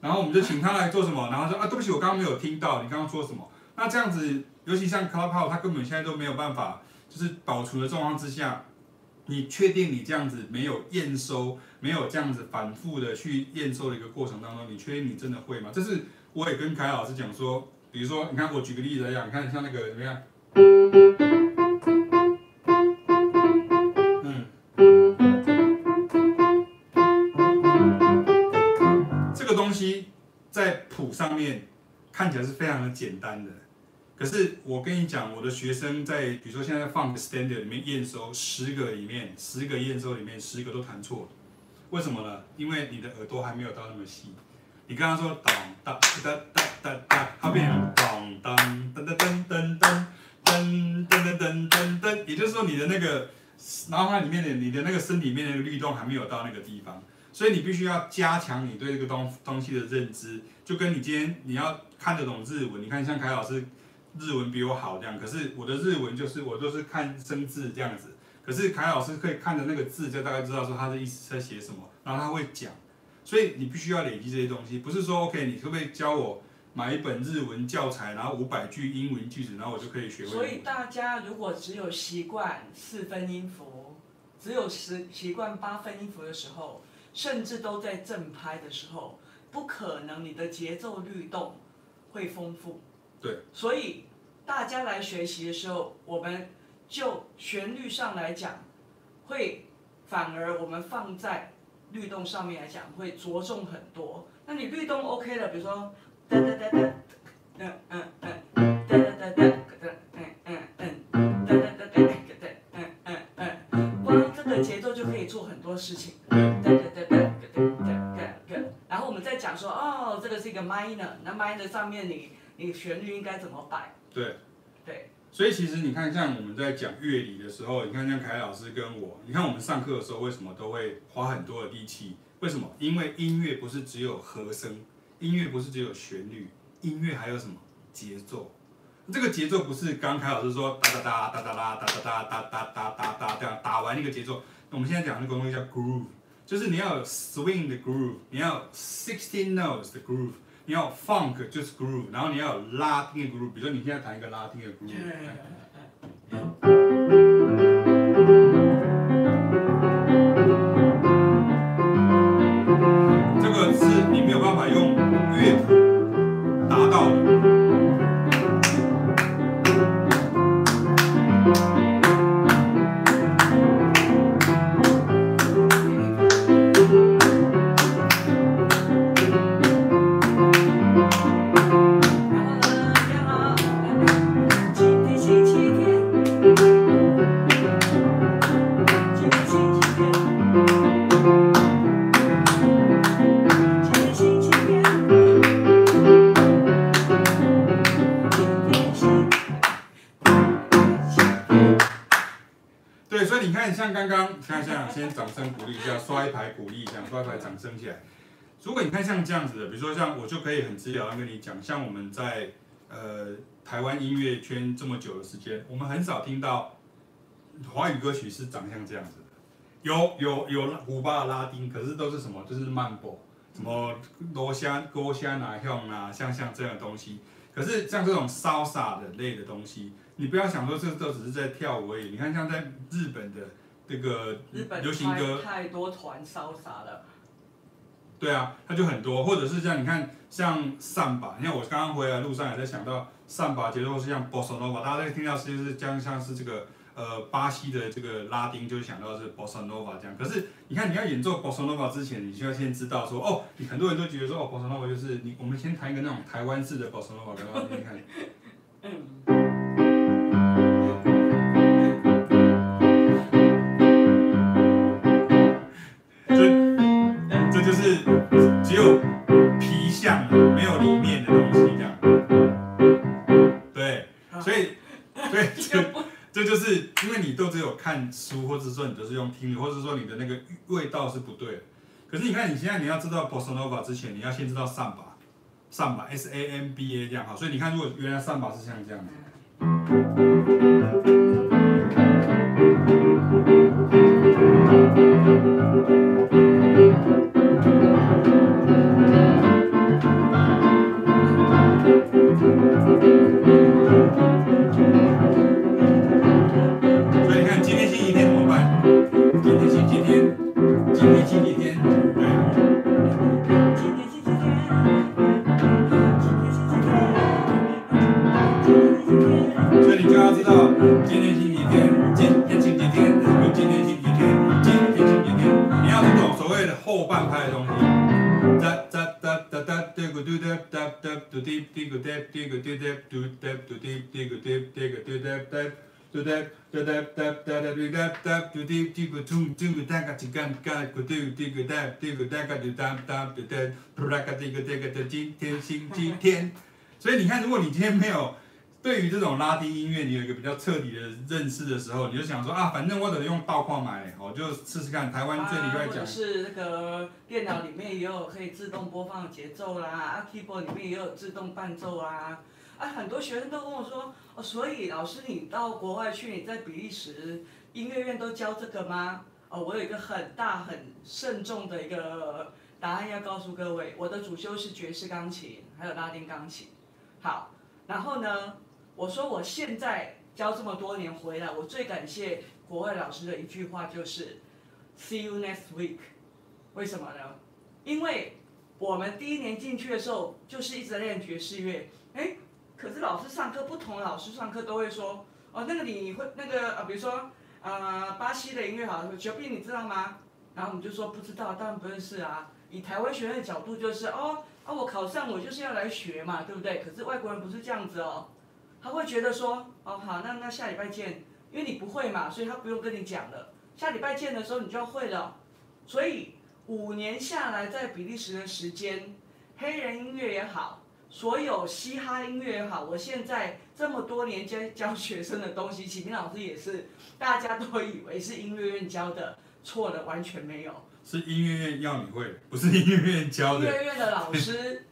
A: 然后我们就请他来做什么，然后说啊，对不起，我刚刚没有听到你刚刚说什么，那这样子，尤其像 Clubhouse，他根本现在都没有办法，就是保存的状况之下。你确定你这样子没有验收，没有这样子反复的去验收的一个过程当中，你确定你真的会吗？这是我也跟凯老师讲说，比如说，你看我举个例子来讲，你看像那个怎么样？嗯，这个东西在谱上面看起来是非常的简单的。可是我跟你讲，我的学生在，比如说现在放个 standard 里面验收十个里面，十个验收里面十个都弹错，为什么呢？因为你的耳朵还没有到那么细。你刚刚说当当哒哒哒哒，后面当当噔噔噔噔噔噔噔噔噔噔噔，也就是说你的那个脑海里面的你的那个身体里面的律动还没有到那个地方，所以你必须要加强你对这个东东西的认知，就跟你今天你要看得懂日文，你看像凯老师。日文比我好这样，可是我的日文就是我都是看生字这样子，可是凯老师可以看着那个字就大概知道说他的意思在写什么，然后他会讲，所以你必须要累积这些东西，不是说 OK 你可不可以教我买一本日文教材，然后五百句英文句子，然后我就可以学会。
B: 所以大家如果只有习惯四分音符，只有习习惯八分音符的时候，甚至都在正拍的时候，不可能你的节奏律动会丰富。
A: 对，
B: 所以大家来学习的时候，我们就旋律上来讲，会反而我们放在律动上面来讲会着重很多。那你律动 OK 了，比如说哒哒哒哒，嗯嗯嗯，哒哒哒哒哒，嗯嗯嗯，哒哒哒哒哒，嗯嗯嗯，光这个节奏就可以做很多事情。哒哒哒哒哒哒哒，然后我们再讲说，哦，这个是一个 minor，那 minor 上面你。你旋律应该怎么摆？
A: 对，
B: 对。
A: 所以其实你看，像我们在讲乐理的时候，你看像凯老师跟我，你看我们上课的时候为什么都会花很多的力气？为什么？因为音乐不是只有和声，音乐不是只有旋律，音乐还有什么节奏？这个节奏不是刚凯老师说哒哒哒哒哒哒哒哒哒哒哒哒哒这样打完一个节奏。我们现在讲那个东西叫 groove，就是你要有 swing 的 groove，你要 sixteen notes 的 groove。你要 funk 就是 groove，然后你要有拉丁的 groove，比如说你现在弹一个拉丁的 groove。来，鼓励，这样刷一排掌声起来。如果你看像这样子的，比如说像我就可以很直了当跟你讲，像我们在呃台湾音乐圈这么久的时间，我们很少听到华语歌曲是长像这样子的。有有有古巴的拉丁，可是都是什么？就是曼波，什么罗香、罗香哪样啊，像像这样的东西。可是像这种骚洒的类的东西，你不要想说这都只是在跳舞而已。你看像在日本的这个流行歌，
B: 太多团烧杀了。
A: 对啊，它就很多，或者是这样，你看像上把，你看我刚刚回来路上也在想到上把节奏是像 Bossa Nova，大家在听到是就是将像是这个呃巴西的这个拉丁，就想到是 Bossa Nova 这样。可是你看你要演奏 Bossa Nova 之前，你需要先知道说哦，你很多人都觉得说哦 Bossa Nova 就是你，我们先弹一个那种台湾式的 Bossa Nova 给大家听看。<laughs> 嗯。就是因为你都只有看书，或者说你都是用听力，或者说你的那个味道是不对。可是你看，你现在你要知道 Bossa Nova 之前，你要先知道上把，上把 S A M B A 这样。哈，所以你看，如果原来上把是像这样子。今天星期天，所以你看，如果你今天没有对于这种拉丁音乐，你有一个比较彻底的认识的时候，你就想说啊，反正我得用倒矿买，我就试试看。台湾最厉害讲
B: 是那个电脑里面也有可以自动播放节奏啦，啊，keyboard 里面也有自动伴奏啊。啊，很多学生都跟我说，哦，所以老师你到国外去，你在比利时音乐院都教这个吗？哦，我有一个很大很慎重的一个答案要告诉各位，我的主修是爵士钢琴，还有拉丁钢琴。好，然后呢，我说我现在教这么多年回来，我最感谢国外老师的一句话就是，See you next week。为什么呢？因为我们第一年进去的时候，就是一直在练爵士乐，哎。可是老师上课，不同的老师上课都会说，哦，那个你会那个啊，比如说呃，巴西的音乐好，Jobim 你知道吗？然后我们就说不知道，当然不认识啊。以台湾学生的角度就是，哦，啊我考上我就是要来学嘛，对不对？可是外国人不是这样子哦，他会觉得说，哦好，那那下礼拜见，因为你不会嘛，所以他不用跟你讲了。下礼拜见的时候你就要会了。所以五年下来在比利时的时间，黑人音乐也好。所有嘻哈音乐也好，我现在这么多年教 <laughs> 教学生的东西，启明老师也是，大家都以为是音乐院教的，错了，完全没有。
A: 是音乐院要你会，不是音乐院教的。
B: 音乐院的老师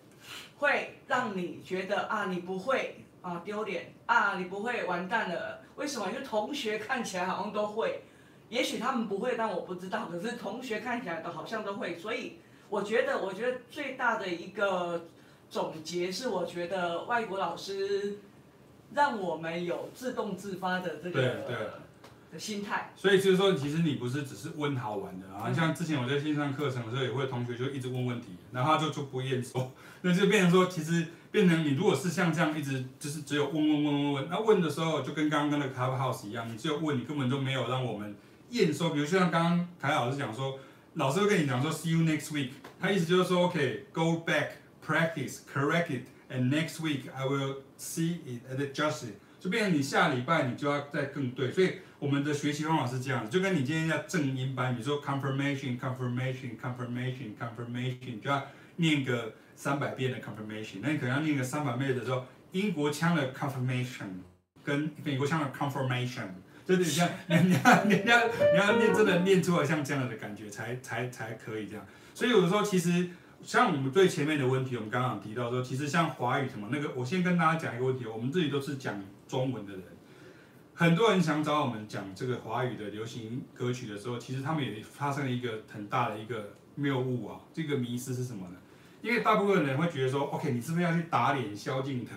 B: 会让你觉得啊，你不会啊，丢脸啊，你不会完蛋了。为什么？因为同学看起来好像都会，也许他们不会，但我不知道。可是同学看起来都好像都会，所以我觉得，我觉得最大的一个。总结是，我觉得外国老师让我们有自动自发的这个对对的心态。
A: 所以就是说，其实你不是只是问好玩的啊。像之前我在线上课程的时候，也会同学就一直问问题，然后他就就不验收，<laughs> 那就变成说，其实变成你如果是像这样一直就是只有问问问问问，那问的时候就跟刚刚那个 Clubhouse 一样，你只有问，你根本就没有让我们验收。比如像刚刚凯老师讲说，老师会跟你讲说 See you next week，他意思就是说 OK，go back。Practice, correct it, and next week I will see it and adjust it。就变成你下礼拜你就要再更对，所以我们的学习方法是这样，就跟你今天要正音班，你说 confirmation, confirmation, confirmation, confirmation，就要念个三百遍的 confirmation。那你可能要念个三百遍的时候，英国腔的 confirmation 跟美国腔的 confirmation，对对，像你你要你要你要念真的念出来像这样的感觉才才才可以这样。所以有的时候其实像我们最前面的问题，我们刚刚提到说，其实像华语什么那个，我先跟大家讲一个问题，我们自己都是讲中文的人，很多人想找我们讲这个华语的流行歌曲的时候，其实他们也发生了一个很大的一个谬误啊，这个迷思是什么呢？因为大部分人会觉得说，OK，你是不是要去打脸萧敬腾？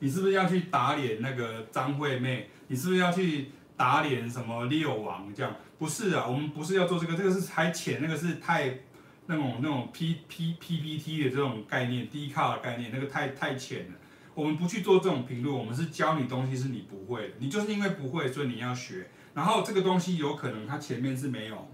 A: 你是不是要去打脸那个张惠妹？你是不是要去打脸什么六王？这样不是啊，我们不是要做这个，这个是还浅，那个是太那种那种 P P P P T 的这种概念，低卡的概念，那个太太浅了。我们不去做这种评论，我们是教你东西是你不会的，你就是因为不会，所以你要学。然后这个东西有可能它前面是没有，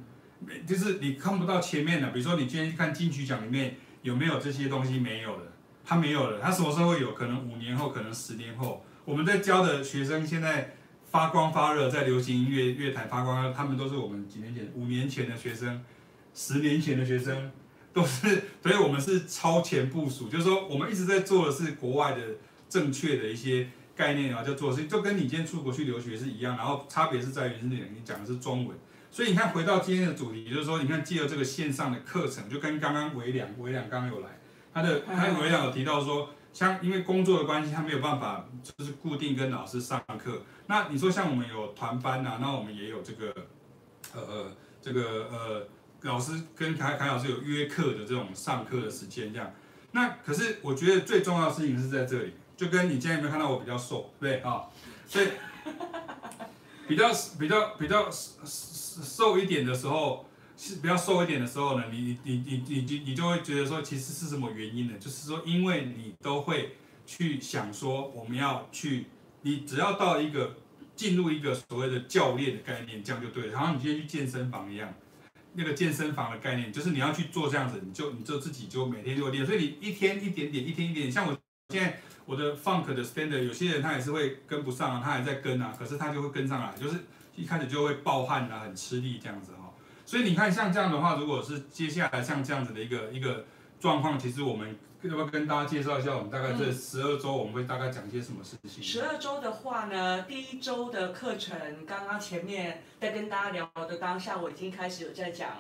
A: 就是你看不到前面的。比如说你今天看金曲奖里面。有没有这些东西没有的？它没有了，它什么时候有？可能五年后，可能十年后。我们在教的学生现在发光发热，在流行音乐乐坛发光，他们都是我们几年前、五年前的学生，十年前的学生，都是。所以我们是超前部署，就是说我们一直在做的是国外的正确的一些概念啊，就做事，就跟你今天出国去留学是一样。然后差别是在于是你讲的是中文。所以你看，回到今天的主题，就是说，你看借由这个线上的课程，就跟刚刚维良，维良刚刚有来，他的他维良有提到说，像因为工作的关系，他没有办法就是固定跟老师上课。那你说像我们有团班呐，那我们也有这个，呃这个呃老师跟凯凯老师有约课的这种上课的时间这样。那可是我觉得最重要的事情是在这里，就跟你今天有没有看到我比较瘦，对不对啊？所以比较比较比较。瘦一点的时候，是比较瘦一点的时候呢，你你你你你你就会觉得说，其实是什么原因呢？就是说，因为你都会去想说，我们要去，你只要到一个进入一个所谓的教练的概念，这样就对了。好像你今天去健身房一样，那个健身房的概念就是你要去做这样子，你就你就自己就每天就会练，所以你一天一点点，一天一点点。像我现在我的 funk 的 standard，有些人他也是会跟不上啊，他还在跟啊，可是他就会跟上来，就是。一开始就会暴汗啊，很吃力这样子哈，所以你看像这样的话，如果是接下来像这样子的一个一个状况，其实我们要不要跟大家介绍一下，我们大概这十二周我们会大概讲一些什么事情？
B: 十二周的话呢，第一周的课程，刚刚前面在跟大家聊的当下，我已经开始有在讲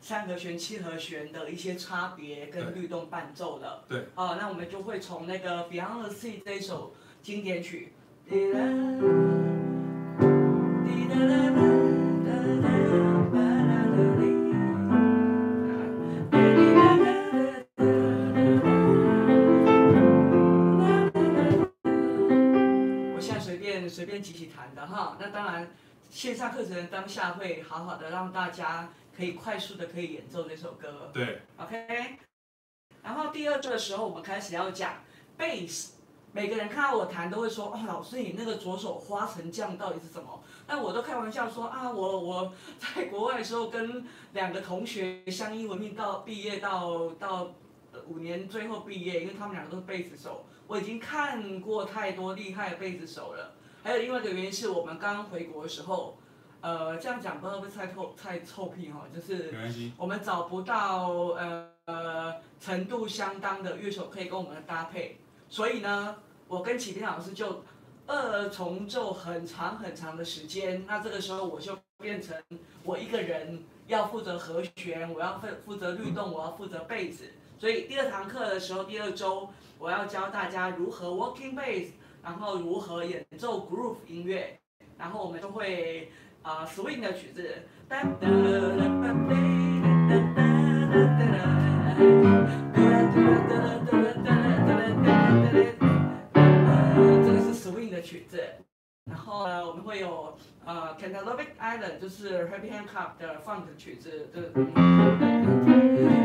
B: 三和弦、七和弦的一些差别跟律动伴奏的。
A: 对。
B: 哦，那我们就会从那个 Beyond the Sea 这一首经典曲。我现在随便随便起起弹的哈，那当然线上课程当下会好好的让大家可以快速的可以演奏这首歌。
A: 对
B: ，OK。然后第二周的时候，我们开始要讲贝斯。每个人看到我弹都会说：“哦，老师，你那个左手花成这样到底是什么？”那我都开玩笑说：“啊，我我在国外的时候跟两个同学相依为命到毕业到到五年最后毕业，因为他们两个都是贝斯手，我已经看过太多厉害的贝斯手了。还有另外一个原因是我们刚刚回国的时候，呃，这样讲不知道会太臭太臭屁哈，就是我们找不到呃呃程度相当的乐手可以跟我们搭配。”所以呢，我跟启天老师就二重奏很长很长的时间。那这个时候我就变成我一个人要负责和弦，我要负负责律动，我要负责贝子。所以第二堂课的时候，第二周我要教大家如何 working bass，然后如何演奏 groove 音乐，然后我们就会啊、呃、swing 的曲子。曲子，然后呢，我们会有呃 Cantaloupe Island，就是 Happy Handcup 的 Funk 曲子，对。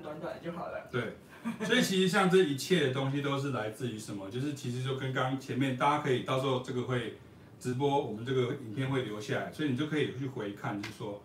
B: 短短就好了。
A: 对。所以其实像这一切的东西都是来自于什么？就是其实就跟刚前面，大家可以到时候这个会直播，我们这个影片会留下来，所以你就可以去回看，就是说，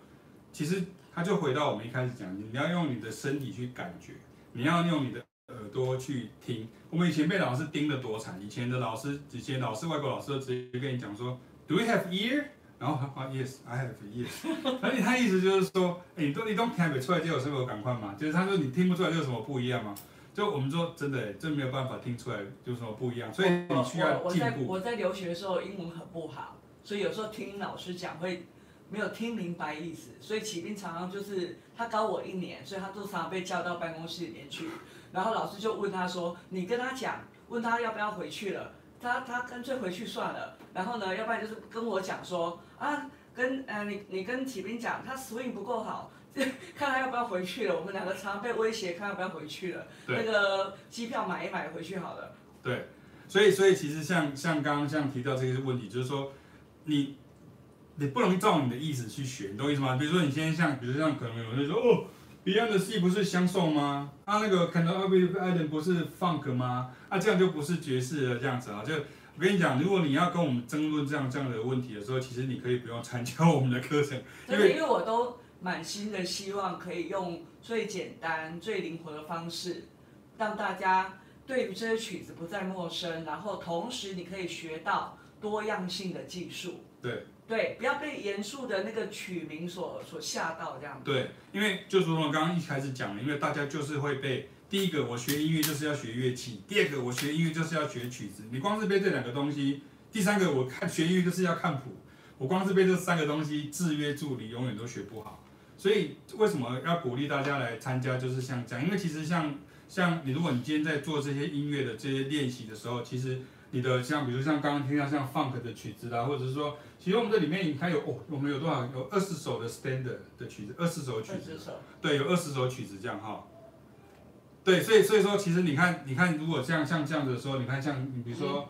A: 其实他就回到我们一开始讲，你要用你的身体去感觉，你要用你的耳朵去听。我们以前被老师盯得多惨，以前的老师，以前老师外国老师都直接跟你讲说，Do we have ear？然后啊，Yes，I have yes，。而且他意思就是说，哎，你都你都听不出来就有什么感觉吗？就是他说你听不出来就有什么不一样吗？就我们说真的，真没有办法听出来有什么不一样，所以你需要进步。
B: 我，我在我在留学的时候英文很不好，所以有时候听老师讲会没有听明白意思，所以启斌常常就是他高我一年，所以他都常常被叫到办公室里面去，然后老师就问他说：“你跟他讲，问他要不要回去了。”他他干脆回去算了，然后呢，要不然就是跟我讲说啊，跟呃你你跟启斌讲，他 swing 不够好，<laughs> 看他要不要回去了。我们两个常常被威胁，看要不要回去了。那个机票买一买回去好了。
A: 对，所以所以其实像像刚刚像提到这些问题，就是说你你不能照你的意思去学，你懂我意思吗？比如说你现在像，比如像可能有人说哦。Beyond the Sea 不是相送吗？啊，那个 Can Be Island 不是 Funk 吗？啊，这样就不是爵士了，这样子啊。就我跟你讲，如果你要跟我们争论这样这样的问题的时候，其实你可以不用参加我们的课程。<laughs>
B: 因为因为我都满心的希望可以用最简单、最灵活的方式，让大家对于这些曲子不再陌生，然后同时你可以学到多样性的技术。
A: 对。
B: 对，不要被严肃的那个曲名所所吓到这样子。
A: 对，因为就是我刚刚一开始讲的，因为大家就是会被第一个，我学音乐就是要学乐器；第二个，我学音乐就是要学曲子。你光是背这两个东西，第三个，我看学音乐就是要看谱。我光是背这三个东西，制约住你永远都学不好。所以为什么要鼓励大家来参加？就是像这样，因为其实像像你，如果你今天在做这些音乐的这些练习的时候，其实。你的像，比如像刚刚听到像 funk 的曲子啦，或者是说，其实我们这里面你看有哦，我们有多少？有二十首的 standard 的曲子，二十首曲子，对，有二十首曲子这样哈。对，所以所以说，其实你看，你看，如果像像这样子的时候，你看像你比如说，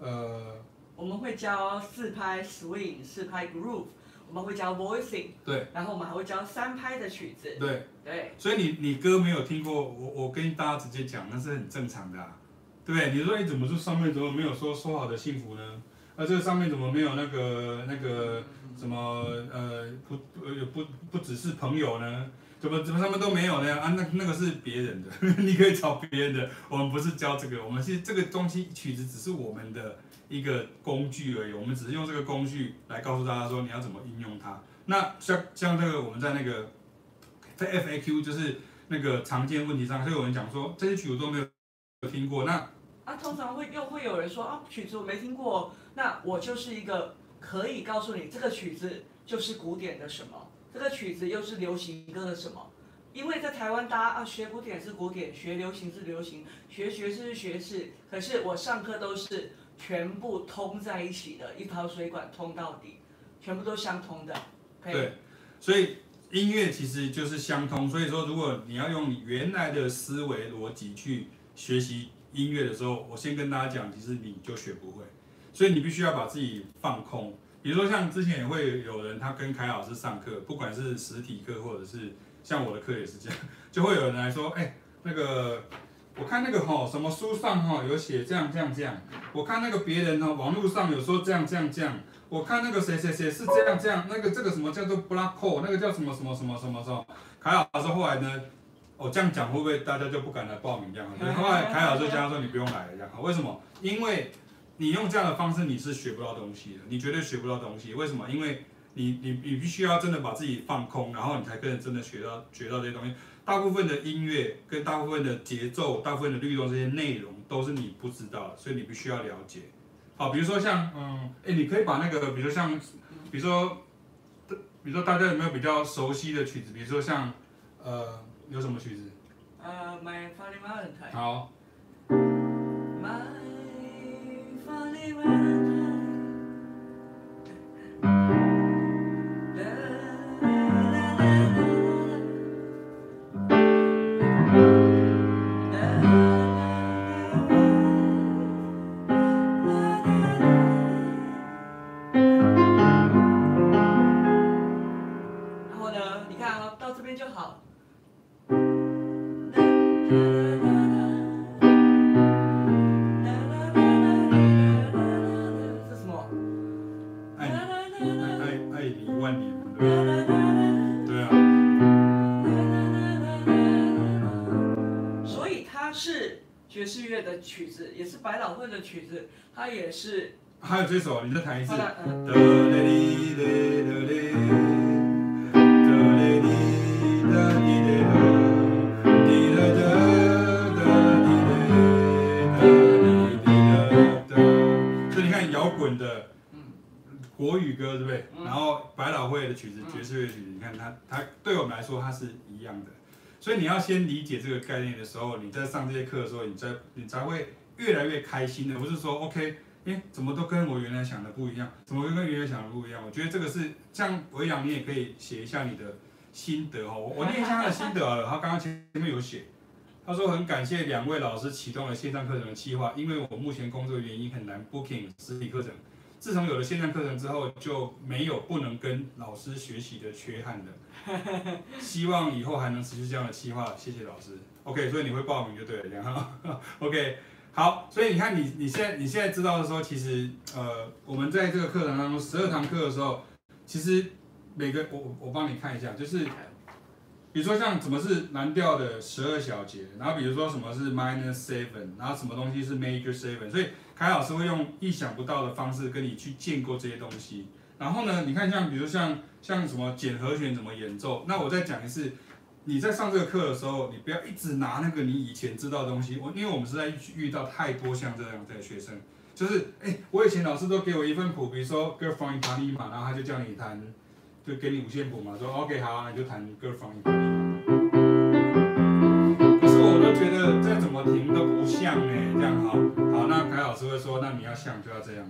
A: 嗯、呃，
B: 我们会教四拍 swing，四拍 groove，我们会教 voicing，
A: 对，
B: 然后我们还会教三拍的曲子，
A: 对，
B: 对。
A: 所以你你歌没有听过，我我跟大家直接讲，那是很正常的啊。对，你说你怎么说上面怎么没有说说好的幸福呢？啊，这个上面怎么没有那个那个什么呃不呃不不只是朋友呢？怎么怎么上面都没有呢？啊，那那个是别人的，<laughs> 你可以找别人的。我们不是教这个，我们是这个东西曲子只是我们的一个工具而已。我们只是用这个工具来告诉大家说你要怎么应用它。那像像这个我们在那个在 FAQ 就是那个常见问题上，就有人讲说这些曲子都没。有听过那
B: 啊，通常会又会有人说啊，曲子我没听过，那我就是一个可以告诉你这个曲子就是古典的什么，这个曲子又是流行歌的什么？因为在台湾大家啊学古典是古典，学流行是流行，学学士是学士，可是我上课都是全部通在一起的，一条水管通到底，全部都相通的。
A: 对，所以音乐其实就是相通，所以说如果你要用原来的思维逻辑去。学习音乐的时候，我先跟大家讲，其实你就学不会，所以你必须要把自己放空。比如说像之前也会有人，他跟凯老师上课，不管是实体课或者是像我的课也是这样，<laughs> 就会有人来说，哎，那个我看那个哈什么书上哈有写这样这样这样，我看那个别人呢网络上有说这样这样这样，我看那个谁谁谁是这样这样，那个这个什么叫做 black hole，那个叫什么什么什么什么什么，凯老师后来呢？哦、这样讲会不会大家就不敢来报名这样？后来凯老师讲说你不用来了这样，为什么？因为你用这样的方式你是学不到东西的，你绝对学不到东西。为什么？因为你你你必须要真的把自己放空，然后你才可能真的学到学到这些东西。大部分的音乐跟大部分的节奏、大部分的律动这些内容都是你不知道的，所以你必须要了解。好，比如说像嗯，哎，你可以把那个，比如说像，比如说，比如说大家有没有比较熟悉的曲子？比如说像呃。有什么曲子？
B: 呃，My Funny Valentine。
A: 好。
B: My when I 曲子它也是
A: 还有这首，你再弹一次。所以你看摇滚的国语歌，对不对？然后百老汇的曲子，爵士乐曲子，你看它，它对我们来说它是一样的。所以你要先理解这个概念的时候，你在上这些课的时候，你才你才会越来越开心的。不是说 OK，哎，怎么都跟我原来想的不一样，怎么跟原来想的不一样？我觉得这个是像维扬，你也可以写一下你的心得哦。我念一下他的心得好了，他刚刚前面有写，他说很感谢两位老师启动了线上课程的计划，因为我目前工作原因很难 booking 实体课程。自从有了线上课程之后，就没有不能跟老师学习的缺憾了。希望以后还能持续这样的计划，谢谢老师。OK，所以你会报名就对了，然后 OK，好，所以你看你你现在你现在知道的时候，其实呃我们在这个课程当中十二堂课的时候，其实每个我我帮你看一下，就是。比如说像什么是蓝调的十二小节，然后比如说什么是 minor seven，然后什么东西是 major seven，所以凯老师会用意想不到的方式跟你去建构这些东西。然后呢，你看像比如像像什么减和弦怎么演奏，那我再讲一次，你在上这个课的时候，你不要一直拿那个你以前知道的东西。我因为我们是在遇到太多像这样的学生，就是哎，我以前老师都给我一份谱，比如说 Girl from Ipanema，然后他就叫你弹。就给你五线谱嘛，说 OK 好，那你就弹歌放一放。可是我都觉得再怎么停都不像呢，这样好，好，那凯老师会说，那你要像就要这样。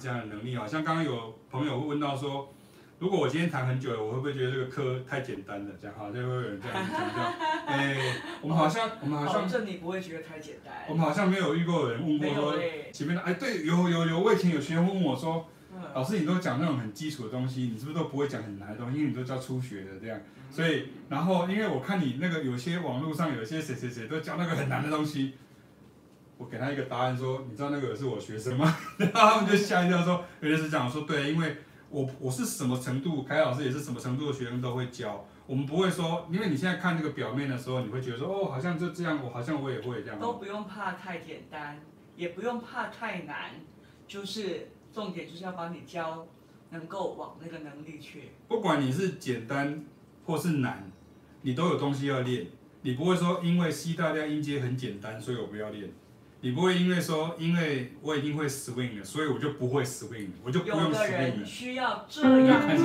A: 这样的能力啊？像刚刚有朋友会问到说，如果我今天弹很久了，我会不会觉得这个课太简单了？这样好像会有人这样讲这样。<laughs> 哎，我们好像我们好像，
B: 这你不会觉得太简单。
A: 我们好像没有遇过有人问过说，前面的哎对，有有有，我以前有学员问我说，老师你都讲那种很基础的东西，你是不是都不会讲很难的东西？因为你都教初学的这样，所以然后因为我看你那个有些网络上有些谁谁谁都教那个很难的东西。我给他一个答案说，你知道那个是我学生吗？<laughs> 然后他们就吓一跳说，原来是这样。说对，因为我我是什么程度，凯老师也是什么程度的学生都会教。我们不会说，因为你现在看这个表面的时候，你会觉得说，哦，好像就这样，我好像我也会这样。
B: 都不用怕太简单，也不用怕太难，就是重点就是要帮你教，能够往那个能力去。
A: 不管你是简单或是难，你都有东西要练。你不会说，因为 C 大调音阶很简单，所以我不要练。你不会因为说，因为我已经会 swing 了，所以我就不会 swing，我就不用 swing。
B: 有的人需要这样子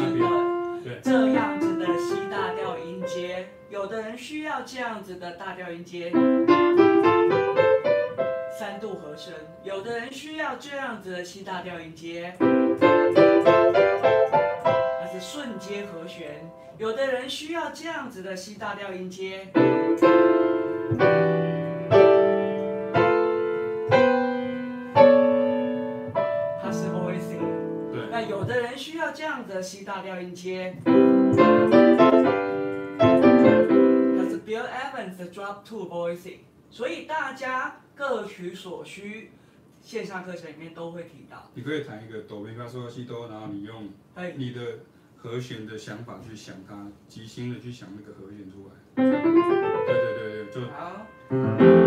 B: 的，这样子的 C 大调音阶，有的人需要这样子的大调音阶，三度和声，有的人需要这样子的 C 大调音阶，那是瞬间和弦，有的人需要这样子的 C 大调音阶。要这样子的 C 大调音阶，它是 Bill Evans 的 Drop Two Voicing，所以大家各取所需，线上课程里面都会提到。
A: 你可以弹一个哆咪发嗦西哆，然后你用你的和弦的想法去想它，即兴的去想那个和弦出来。对对对对，就好。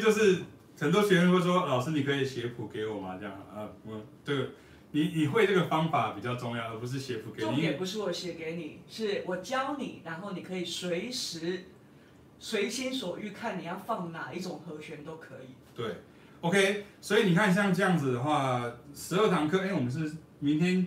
A: 就是很多学生会说：“老师，你可以写谱给我吗？”这样啊，我这个你你会这个方法比较重要，而不是写谱给你。
B: 重点不是我写给你，是我教你，然后你可以随时随心所欲看你要放哪一种和弦都可以。
A: 对，OK，所以你看像这样子的话，十二堂课，哎，我们是明天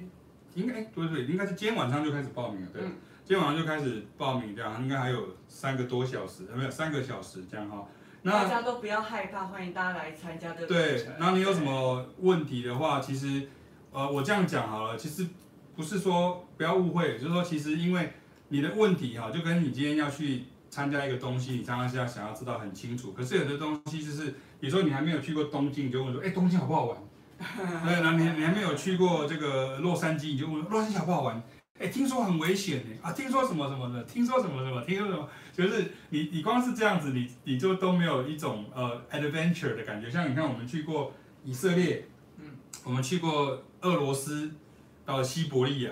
A: 应该哎，对对，应该是今天晚上就开始报名了，对，嗯、今天晚上就开始报名，这样应该还有三个多小时，没有三个小时这样哈。
B: 大家都不要害怕，欢迎大家来参加这个。
A: 对，那你有什么问题的话，其实，呃，我这样讲好了，其实不是说不要误会，就是说其实因为你的问题哈，就跟你今天要去参加一个东西，你常常是要想要知道很清楚。可是有的东西就是，比如说你还没有去过东京，你就问说，哎，东京好不好玩？<laughs> 对，然后你你还没有去过这个洛杉矶，你就问洛杉矶好不好玩？哎，听说很危险呢，啊，听说什么什么的，听说什么什么，听说什么，就是你你光是这样子，你你就都没有一种呃 adventure 的感觉。像你看，我们去过以色列，嗯，我们去过俄罗斯，到西伯利亚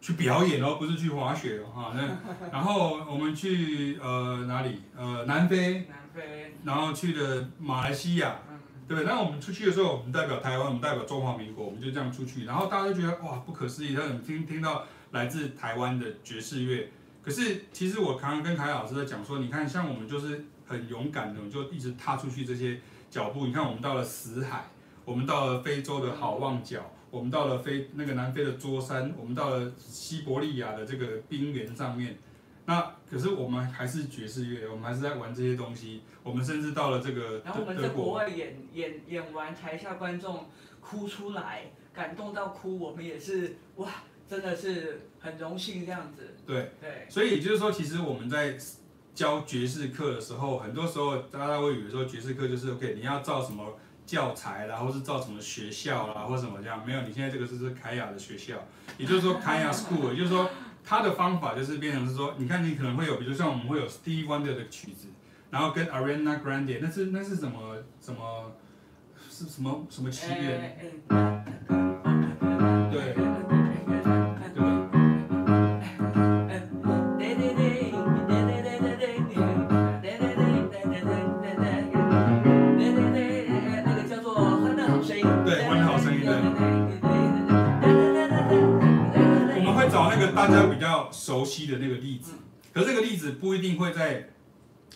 A: 去表演哦，不是去滑雪哦，哈，那 <laughs> 然后我们去呃哪里？呃南非，
B: 南非，
A: 然后去的马来西亚，嗯，对不对？那我们出去的时候，我们代表台湾，我们代表中华民国，我们就这样出去，然后大家都觉得哇不可思议，他们听听到。来自台湾的爵士乐，可是其实我常常跟凯老师在讲说，你看像我们就是很勇敢的，就一直踏出去这些脚步。你看我们到了死海，我们到了非洲的好望角，我们到了非那个南非的桌山，我们到了西伯利亚的这个冰原上面。那可是我们还是爵士乐，我们还是在玩这些东西。我们甚至到了这个，
B: 然后我们在国外演演演完，台下观众哭出来，感动到哭，我们也是哇。真的是很荣幸这样子。
A: 对
B: 对，
A: 所以也就是说，其实我们在教爵士课的时候，很多时候大家会以为说爵士课就是 OK，你要照什么教材啦，或是照什么学校啦，或什么这样。没有，你现在这个就是凯雅的学校，也就是说凯雅 School，也就是说他的方法就是变成是说，你看你可能会有，比如像我们会有 Stevie Wonder 的曲子，然后跟 Ariana Grande，那是那是什么什么是什么什么起源？对。大家比较熟悉的那个例子，可是这个例子不一定会在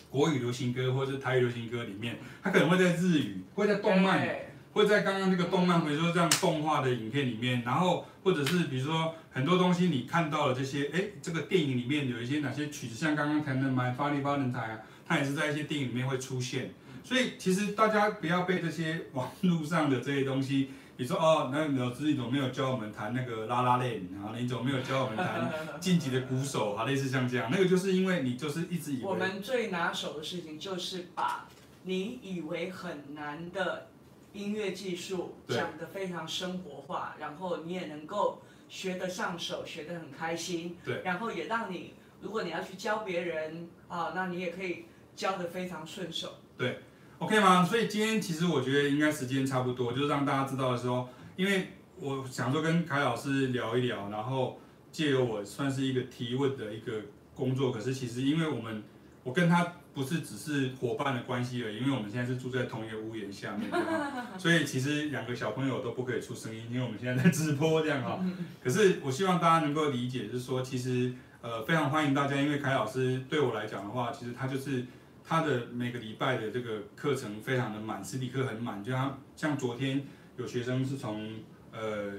A: 国语流行歌或者是台语流行歌里面，它可能会在日语，会在动漫，会在刚刚那个动漫，比如说这样动画的影片里面，然后或者是比如说很多东西你看到了这些，哎，这个电影里面有一些哪些曲子，像刚刚谈的《My Funny Valentine》啊，它也是在一些电影里面会出现，所以其实大家不要被这些网络上的这些东西。你说哦，那老师你怎么没有教我们弹那个拉拉链？然后你怎么没有教我们弹 <laughs> 晋级的鼓手？哈，类似像这样，那个就是因为你就是一直以为。
B: 我们最拿手的事情就是把你以为很难的音乐技术讲得非常生活化，然后你也能够学得上手，学得很开心。
A: 对。
B: 然后也让你，如果你要去教别人啊，那你也可以教得非常顺手。
A: 对。OK 吗？所以今天其实我觉得应该时间差不多，就是让大家知道的时候，因为我想说跟凯老师聊一聊，然后借由我算是一个提问的一个工作。可是其实因为我们我跟他不是只是伙伴的关系而已，因为我们现在是住在同一个屋檐下面，<laughs> 所以其实两个小朋友都不可以出声音，因为我们现在在直播这样哈。可是我希望大家能够理解，就是说其实呃非常欢迎大家，因为凯老师对我来讲的话，其实他就是他的每个礼拜的这个课程非常的满，实体课很满，就像像昨天有学生是从呃。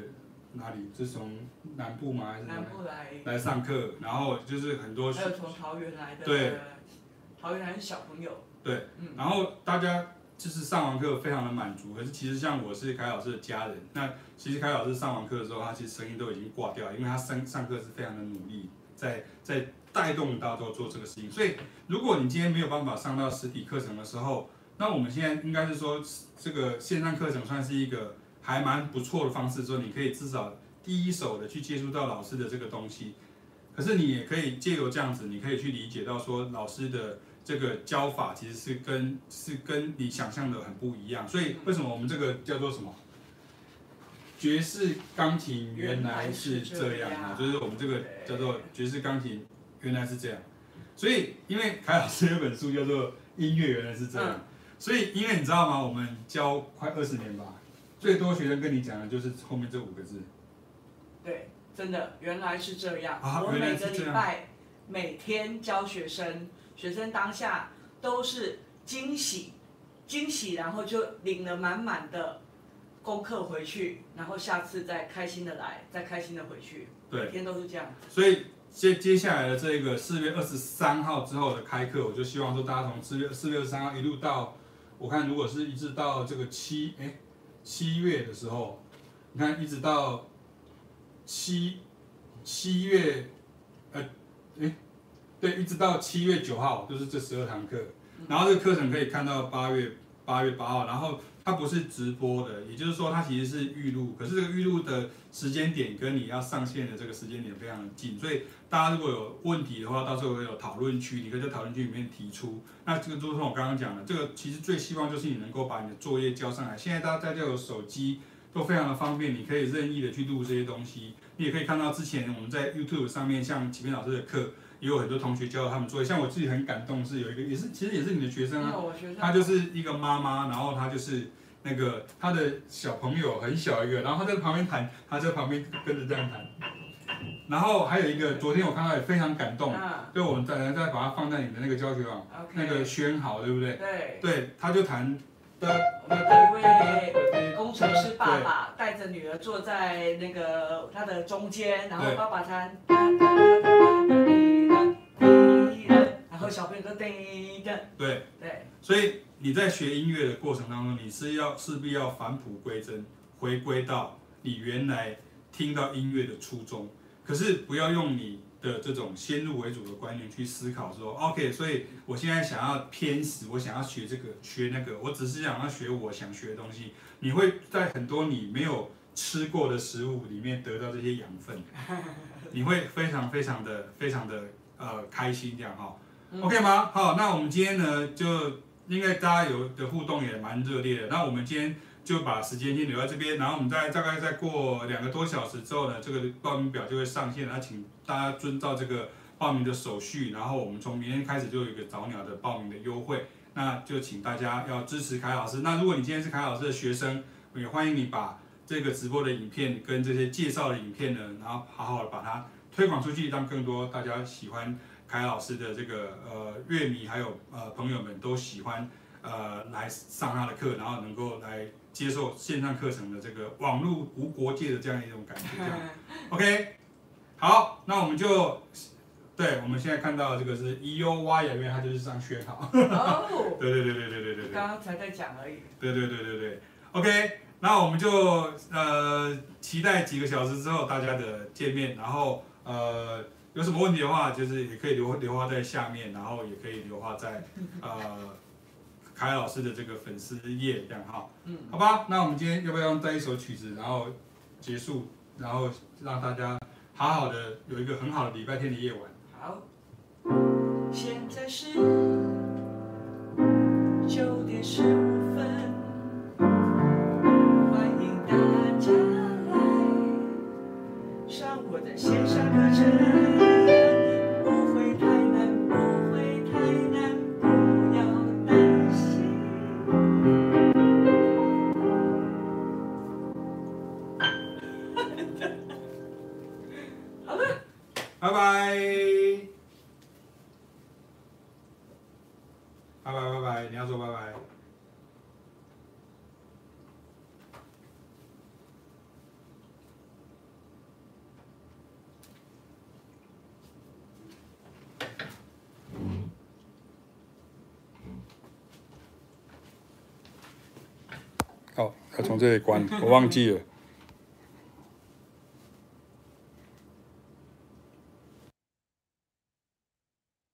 A: 哪里？是从南部吗？还是
B: 南部来
A: 来上课？然后就是很多。
B: 还有从桃园来的。
A: 对。
B: 桃园来的小朋友。
A: 对。嗯。然后大家就是上完课非常的满足，可是其实像我是凯老师的家人，那其实凯老师上完课的时候，他其实声音都已经挂掉，因为他上上课是非常的努力，在在带动大家做这个事情。所以如果你今天没有办法上到实体课程的时候，那我们现在应该是说这个线上课程算是一个。还蛮不错的方式，说你可以至少第一手的去接触到老师的这个东西，可是你也可以借由这样子，你可以去理解到说老师的这个教法其实是跟是跟你想象的很不一样。所以为什么我们这个叫做什么？爵士钢琴原来是这样啊，就是我们这个叫做爵士钢琴原来是这样。所以因为凯老师有本书叫做《音乐原来是这样》，所以因为你知道吗？我们教快二十年吧。最多学生跟你讲的就是后面这五个字。
B: 对，真的原来是这样。
A: 啊、
B: 我每个礼拜每天教学生，学生当下都是惊喜，惊喜，然后就领了满满的功课回去，然后下次再开心的来，再开心的回去。对，每天都是这样。
A: 所以接接下来的这个四月二十三号之后的开课，我就希望说大家从四月四月二十三号一路到，我看如果是一直到这个七哎。七月的时候，你看一直到七七月，呃，诶，对，一直到七月九号，就是这十二堂课。然后这个课程可以看到八月八月八号，然后它不是直播的，也就是说它其实是预录。可是这个预录的时间点跟你要上线的这个时间点非常的近，所以大家如果有问题的话，到时候会有讨论区，你可以在讨论区里面提出。那这个就是我刚刚讲的，这个其实最希望就是你能够把你的作业交上来。现在大家大家有手机都非常的方便，你可以任意的去录这些东西。你也可以看到之前我们在 YouTube 上面，像启明老师的课，也有很多同学教他们作业。像我自己很感动，是有一个也是其实也是你的学生啊，他就是一个妈妈，然后他就是那个他的小朋友很小一个，然后他在旁边弹，他在旁边跟着这样弹。然后还有一个，昨天我看到也非常感动，就，我们再再把它放在你的那个教学网，那个宣好，对不对？对，对，他就弹的。
B: 我们的一位工程师爸爸带着女儿坐在那个他的中间，然后爸爸弹，小朋友都叮的。对对。
A: 所以你在学音乐的过程当中，你是要势必要返璞归真，回归到你原来听到音乐的初衷。可是不要用你的这种先入为主的观念去思考说，OK，所以我现在想要偏食，我想要学这个学那个，我只是想要学我想学的东西。你会在很多你没有吃过的食物里面得到这些养分，你会非常非常的非常的呃开心这样哈，OK 吗？好，那我们今天呢就应该大家有的互动也蛮热烈的，那我们今天。就把时间先留在这边，然后我们再大概再过两个多小时之后呢，这个报名表就会上线，那请大家遵照这个报名的手续，然后我们从明天开始就有一个早鸟的报名的优惠，那就请大家要支持凯老师。那如果你今天是凯老师的学生，也欢迎你把这个直播的影片跟这些介绍的影片呢，然后好好的把它推广出去，让更多大家喜欢凯老师的这个呃乐迷还有呃朋友们都喜欢呃来上他的课，然后能够来。接受线上课程的这个网络无国界的这样一种感觉，这样，OK，好，那我们就，对，我们现在看到这个是 E U Y 演员，他就是上学好，哦，<laughs> 对对对对对对对，
B: 刚刚才在讲而已，
A: 对对对对对，OK，那我们就呃期待几个小时之后大家的见面，然后呃有什么问题的话，就是也可以留留话在下面，然后也可以留话在呃。凯老师的这个粉丝页这样哈，嗯，好吧，那我们今天要不要用这一首曲子，然后结束，然后让大家好好的有一个很好的礼拜天的夜晚。
B: 好，现在是九点十五分，上我的
A: 线从这里关，我忘记了。